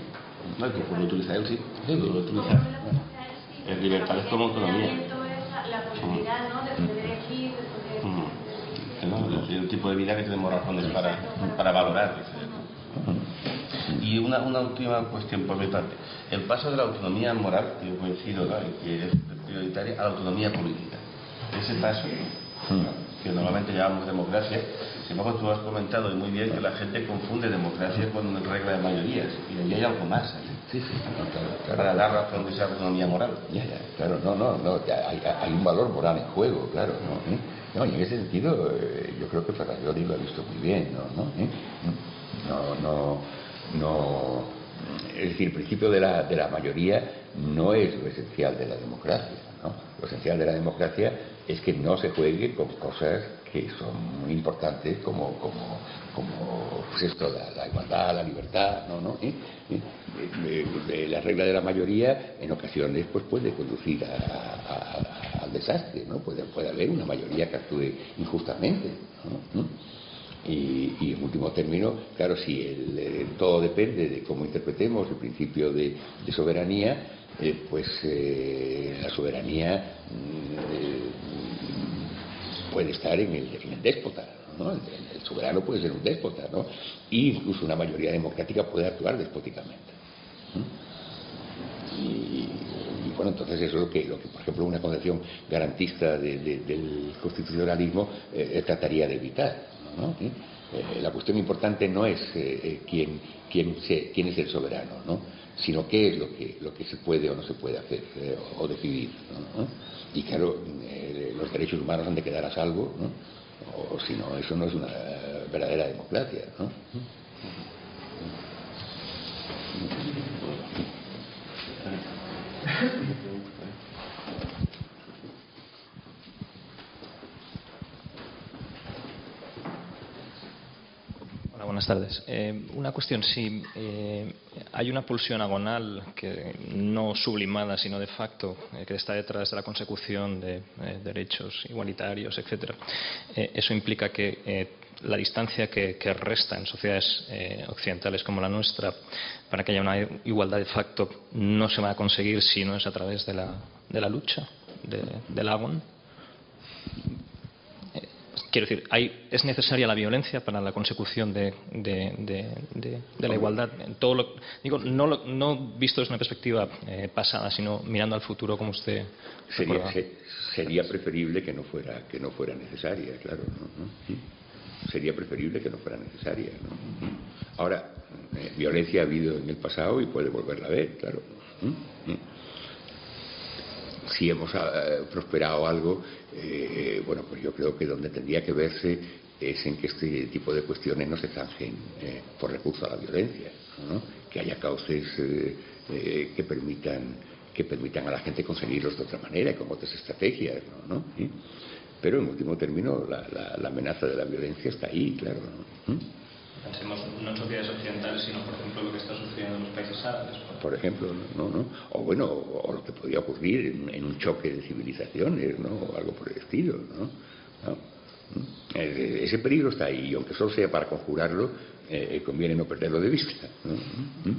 No, que lo utiliza él, sí. Sí, lo utiliza. Es libertad es como autonomía. La posibilidad, ¿no? De poder elegir, de poder. ¿no? un tipo de vida que tenemos razones para, para valorar. Y una, una última cuestión por mi parte. El paso de la autonomía moral, que yo coincido, ¿no? que es prioritaria, a la autonomía política. Ese paso, que normalmente llamamos democracia, sin embargo tú has comentado muy bien que la gente confunde democracia con regla de mayorías, y ahí hay algo más. Sí, sí, Para dar razón de esa autonomía moral. Ya, ya, claro, no, no, no hay, hay, un valor moral en juego, claro. ¿no? ¿Eh? no y en ese sentido, eh, yo creo que Ferrari lo ha visto muy bien, ¿no? ¿No? ¿Eh? no, no no, es decir, el principio de la, de la mayoría no es lo esencial de la democracia. ¿no? Lo esencial de la democracia es que no se juegue con cosas que son muy importantes como, como, como pues esto, la, igualdad, la libertad, ¿no? ¿no? ¿Eh? ¿Eh? Eh, la regla de la mayoría en ocasiones pues, puede conducir al desastre, ¿no? Puede, puede haber una mayoría que actúe injustamente. ¿no? Y, en último término, claro, si el, todo depende de cómo interpretemos el principio de, soberanía, eh, pues eh, la soberanía mm, eh, puede estar en el, déspota. ¿no? El, soberano puede ser un déspota, ¿no? Y incluso una mayoría democrática puede actuar despóticamente. Y, bueno, entonces eso es lo que, por ejemplo, una concepción garantista del constitucionalismo trataría de evitar. Eh, la cuestión importante no es eh, eh, quién, quién, quién, es el soberano, ¿no? sino qué es lo que, lo que se puede o no se puede hacer o decidir. Y claro, los derechos humanos han de quedar a salvo, o si no, eso no es una verdadera democracia. buenas buenas tardes. Eh, una cuestión, si eh, hay una pulsión agonal que no sublimada, sino de facto, eh, que está detrás de la consecución de derechos igualitarios, etcétera, eso implica que la distancia que, resta en sociedades occidentales como la nuestra para que haya una igualdad de facto no se va a conseguir si no es a través de la, de la lucha, del agón. Quiero decir, ¿es necesaria la violencia para la consecución de, la igualdad? Todo digo, no, no visto desde una perspectiva eh, pasada, sino mirando al futuro como usted. Sería, preferible que no fuera que no fuera necesaria, claro. Sería preferible que no fuera necesaria. Ahora, eh, violencia ha habido en el pasado y puede volverla a ver, claro si hemos eh, prosperado algo, eh, bueno, pues yo creo que donde tendría que verse es en que este tipo de cuestiones no se zanjen eh, por recurso a la violencia, que haya cauces que permitan que permitan a la gente conseguirlos de otra manera y con otras estrategias, ¿no? Pero en último término la, amenaza de la violencia está ahí, claro. Pensemos no en sociedades occidentales, sino, por ejemplo, lo que está sucediendo en los países árabes. Por, ejemplo, no, no. O bueno, o lo que podría ocurrir en, un choque de civilizaciones, ¿no? O algo por el estilo, ¿no? Eh, ese peligro está ahí, y aunque solo sea para conjurarlo, eh, conviene no perderlo de vista. ¿Mm?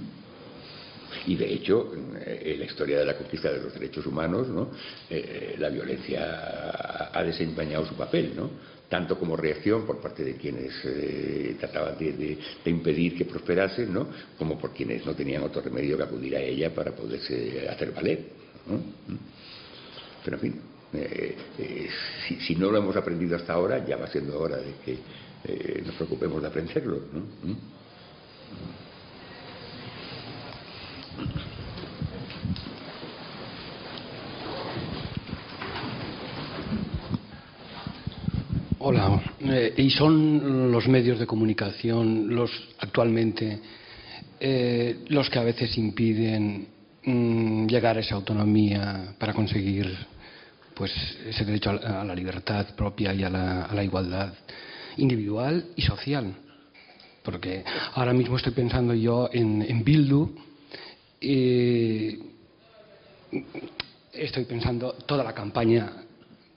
Y de hecho, en la historia de la conquista de los derechos humanos, ¿no? Eh, la violencia ha desempeñado su papel, ¿no? Tanto como reacción por parte de quienes eh, trataban de, impedir que prosperase, ¿no? como por quienes no tenían otro remedio que acudir a ella para poderse hacer valer. Pero en fin, eh, eh, si, no lo hemos aprendido hasta ahora, ya va siendo hora de que nos preocupemos de aprenderlo. ¿Mm? Hola. Eh, y son los medios de comunicación los actualmente eh, los que a veces impiden mm, llegar a esa autonomía para conseguir pues ese derecho a la, libertad propia y a la, igualdad individual y social. Porque ahora mismo estoy pensando yo en, en Bildu y estoy pensando toda la campaña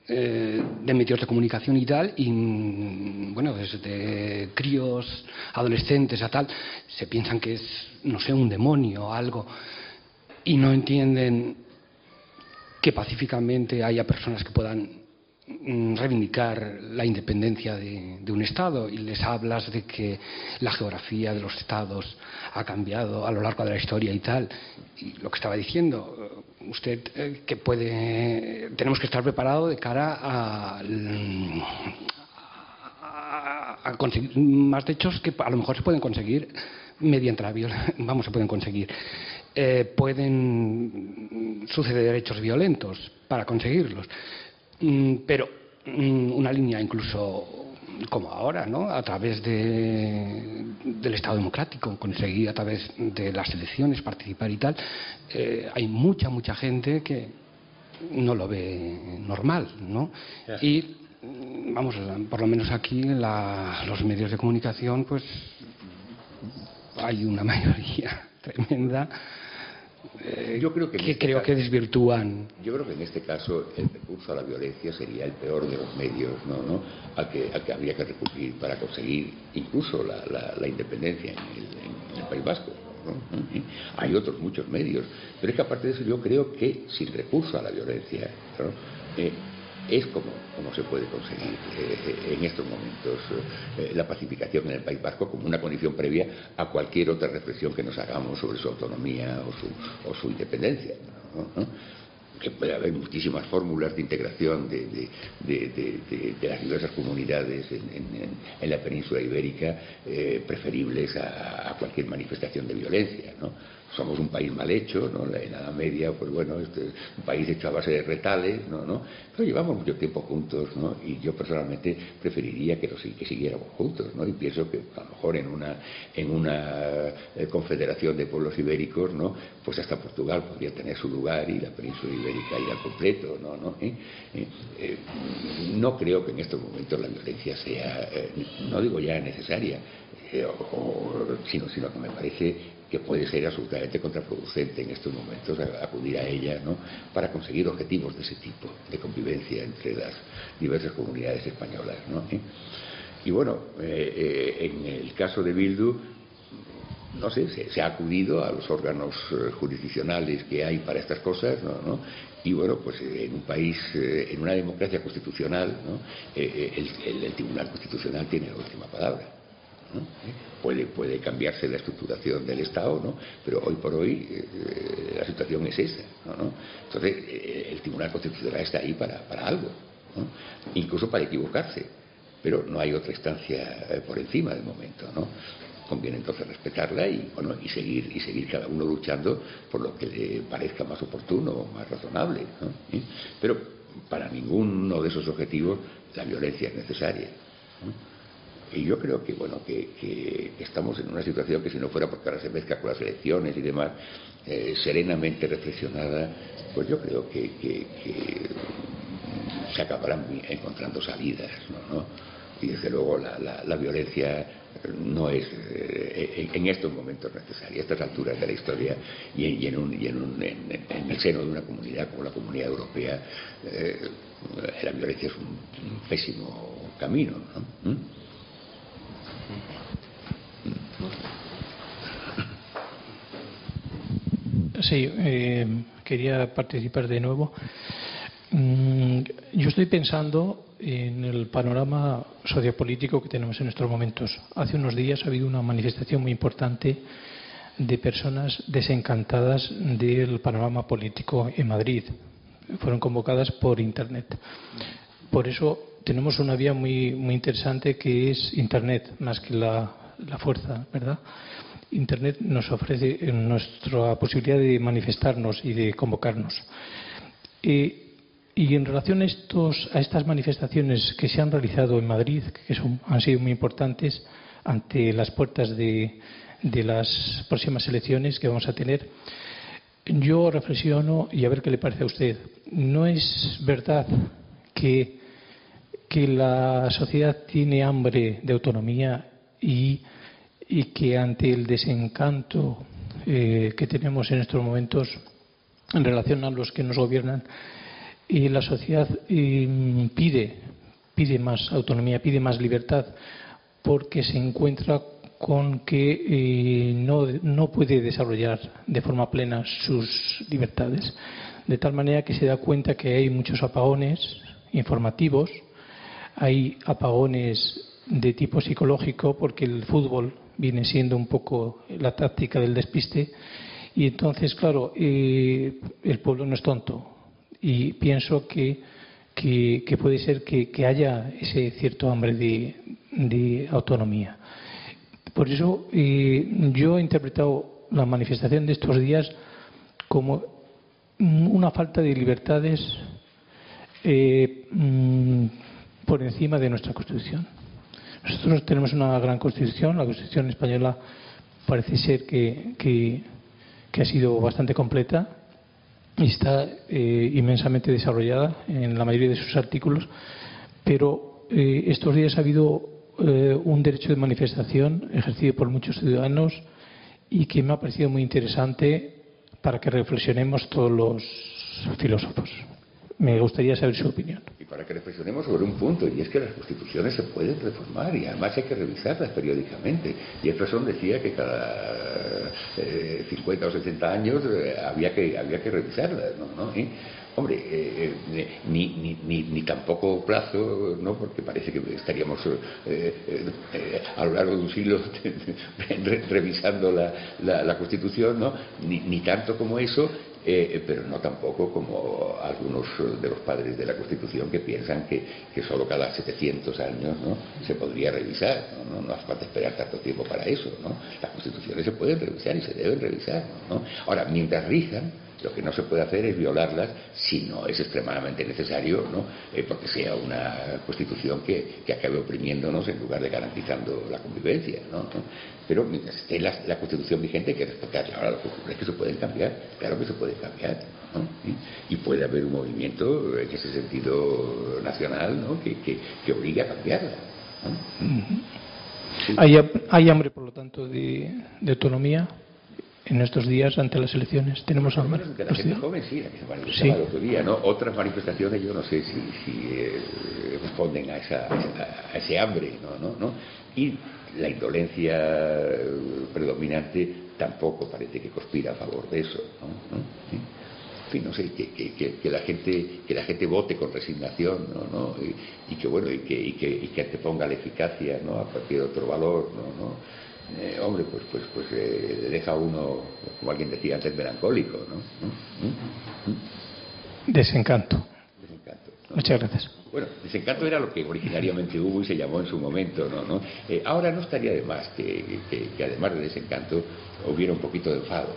de medios de comunicación y tal, y mm, bueno, desde críos, adolescentes a tal, se piensan que es, no sé, un demonio o algo, y no entienden que pacíficamente haya personas que puedan mm, reivindicar la independencia de, un Estado y les hablas de que la geografía de los Estados ha cambiado a lo largo de la historia y tal. Y lo que estaba diciendo, usted eh, que puede, tenemos que estar preparados de cara a, conseguir más hechos que a lo mejor se pueden conseguir mediante la violencia, vamos, se pueden conseguir. Eh, pueden suceder hechos violentos para conseguirlos, mm, pero mm, una línea incluso como ahora, ¿no? A través del Estado democrático, conseguir a través de las elecciones participar y tal, eh, hay mucha, mucha gente que no lo ve normal, ¿no? Y, vamos, por lo menos aquí en los medios de comunicación, pues hay una mayoría tremenda eh, yo creo que, este creo que desvirtúan. Yo creo que en este caso el recurso a la violencia sería el peor de los medios ¿no? ¿no? Al, que, que habría que recurrir para conseguir incluso la, independencia en el, País Vasco. Hay otros muchos medios, pero es que aparte de eso yo creo que sin recurso a la violencia eh, es como, como, se puede conseguir eh, en estos momentos eh, la pacificación en el País Vasco como una condición previa a cualquier otra reflexión que nos hagamos sobre su autonomía o su, o su independencia. que puede haber muchísimas fórmulas de integración de, las diversas comunidades en, la península ibérica eh, preferibles a, a, cualquier manifestación de violencia. ¿no? Somos un país mal hecho, ¿no? La Edad Media, pues bueno, este, un país hecho a base de retales, ¿no? ¿no? Pero llevamos mucho tiempo juntos, ¿no? Y yo personalmente preferiría que, que siguiéramos juntos, ¿no? Y pienso que a lo mejor en una, en una eh, confederación de pueblos ibéricos, ¿no? Pues hasta Portugal podría tener su lugar y la península ibérica ir al completo, ¿no? ¿no? ¿Eh? Eh, no creo que en estos momentos la violencia sea, no digo ya necesaria, sino, sino que me parece que puede ser absolutamente contraproducente en estos momentos acudir a ella ¿no? para conseguir objetivos de ese tipo, de convivencia entre las diversas comunidades españolas. ¿no? Y bueno, eh, eh, en el caso de Bildu, no sé, se, ha acudido a los órganos eh, jurisdiccionales que hay para estas cosas, ¿no? Y bueno, pues en un país, en una democracia constitucional, el, Tribunal Constitucional tiene la última palabra. Puede, puede cambiarse la estructuración del Estado, ¿no? pero hoy por hoy la situación es esa. Entonces, el Tribunal Constitucional está ahí para, algo, incluso para equivocarse pero no hay otra instancia eh, por encima del momento. Conviene entonces respetarla y, bueno, y, seguir, y seguir cada uno luchando por lo que le parezca más oportuno o más razonable. Pero para ninguno de esos objetivos la violencia es necesaria. Y yo creo que, bueno, que, estamos en una situación que si no fuera porque ahora se mezcla con las elecciones y demás, eh, serenamente reflexionada, pues yo creo que, se acabarán encontrando salidas, ¿no? y desde luego la, violencia no es eh, en estos momentos necesaria, a estas alturas de la historia y, en, el seno de una comunidad como la comunidad europea, eh, la violencia es un, pésimo camino. ¿Mm? Sí, eh, quería participar de nuevo. Mm, yo estoy pensando en el panorama sociopolítico que tenemos en estos momentos. Hace unos días ha habido una manifestación muy importante de personas desencantadas del panorama político en Madrid. Fueron convocadas por Internet. Por eso tenemos una vía muy, muy interesante que es Internet, más que la, la fuerza, ¿verdad? Internet nos ofrece nuestra posibilidad de manifestarnos y de convocarnos. Y y en relación a, estas manifestaciones que se han realizado en Madrid, que han sido muy importantes ante las puertas de, las próximas elecciones que vamos a tener, yo reflexiono y a ver qué le parece a usted. ¿No es verdad que la sociedad tiene hambre de autonomía y, que ante el desencanto eh, que tenemos en estos momentos en relación a los que nos gobiernan, y la sociedad mm, pide, pide más autonomía, pide más libertad, porque se encuentra con que eh, no, no, puede desarrollar de forma plena sus libertades. De tal manera que se da cuenta que hay muchos apagones informativos, hay apagones de tipo psicológico, porque el fútbol viene siendo un poco la táctica del despiste, y entonces, claro, eh, el pueblo no es tonto, y pienso que, que, puede ser que, haya ese cierto hambre de, autonomía. Por eso eh, yo he interpretado la manifestación de estos días como una falta de libertades eh, mm, por encima de nuestra Constitución. Nosotros tenemos una gran Constitución, la Constitución española parece ser que, ha sido bastante completa y está eh, inmensamente desarrollada en la mayoría de sus artículos, pero eh, estos días ha habido eh, un derecho de manifestación ejercido por muchos ciudadanos y que me ha parecido muy interesante para que reflexionemos todos los filósofos. Me gustaría saber su opinión. Para que reflexionemos sobre un punto, y es que las constituciones se pueden reformar y además hay que revisarlas periódicamente. Jefferson decía que cada 50 eh, o 60 años eh, había, que, había que revisarlas, ¿no? Hombre, eh, ni, ni, ni, ni, tampoco plazo, ¿no? porque parece que estaríamos a lo largo de un siglo revisando la, la, Constitución, ¿no? ni, tanto como eso, eh, pero no tampoco como algunos de los padres de la Constitución que piensan que, que solo cada 700 años ¿no? se podría revisar. ¿no? No, hace falta esperar tanto tiempo para eso. ¿no? Las constituciones se pueden revisar y se deben revisar. ¿no? Ahora, mientras rijan, lo que no se puede hacer es violarlas si no es extremadamente necesario, ¿no? Eh, porque sea una constitución que, que, acabe oprimiéndonos en lugar de garantizando la convivencia. ¿no? Pero mientras esté la, constitución vigente hay que respetarla. Ahora lo que ocurre es que se pueden cambiar, claro que se puede cambiar. ¿no? Y puede haber un movimiento en ese sentido nacional ¿no? que, que, obligue a cambiarla. ¿Hay, hambre, por lo tanto, de, autonomía en estos días ante las elecciones? ¿Tenemos hambre? la gente joven sí, la que se manifestaba el otro día, ¿no? Otras manifestaciones yo no sé si, eh, responden a, esa, a, ese hambre, ¿no? ¿no? Y la indolencia eh, predominante tampoco parece que conspira a favor de eso, ¿no? en fin, no sé, que, que, la gente que la gente vote con resignación, ¿no? Y, que bueno, y que, y que, y que anteponga la eficacia, ¿no? A cualquier otro valor, ¿no? Eh, hombre, pues pues pues eh, le deja a uno, como alguien decía antes, melancólico, ¿no? ¿Mm? ¿Mm? Desencanto. Desencanto. Muchas gracias. Bueno, desencanto era lo que originariamente hubo y se llamó en su momento, ¿no? ¿no? Eh, ahora no estaría de más que, que, además de desencanto hubiera un poquito de enfado.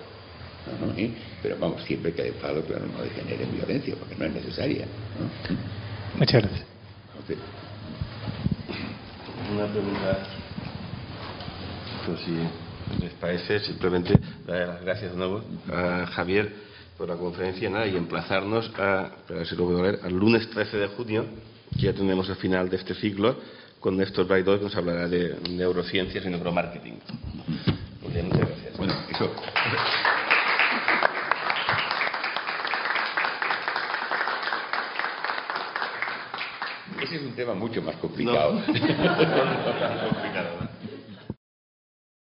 Pero vamos, siempre que hay enfado, claro, no degenere en violencia, porque no es necesaria. Muchas gracias. Una pregunta, pues si les parece, simplemente dar las gracias de nuevo a Javier por la conferencia nada, y emplazarnos a, si lo puedo al lunes 13 de junio, que ya tenemos el final de este ciclo, con Néstor Braidor, que nos hablará de neurociencias y neuromarketing. muchas gracias. Bueno, eso. Ese es un tema mucho más complicado. No.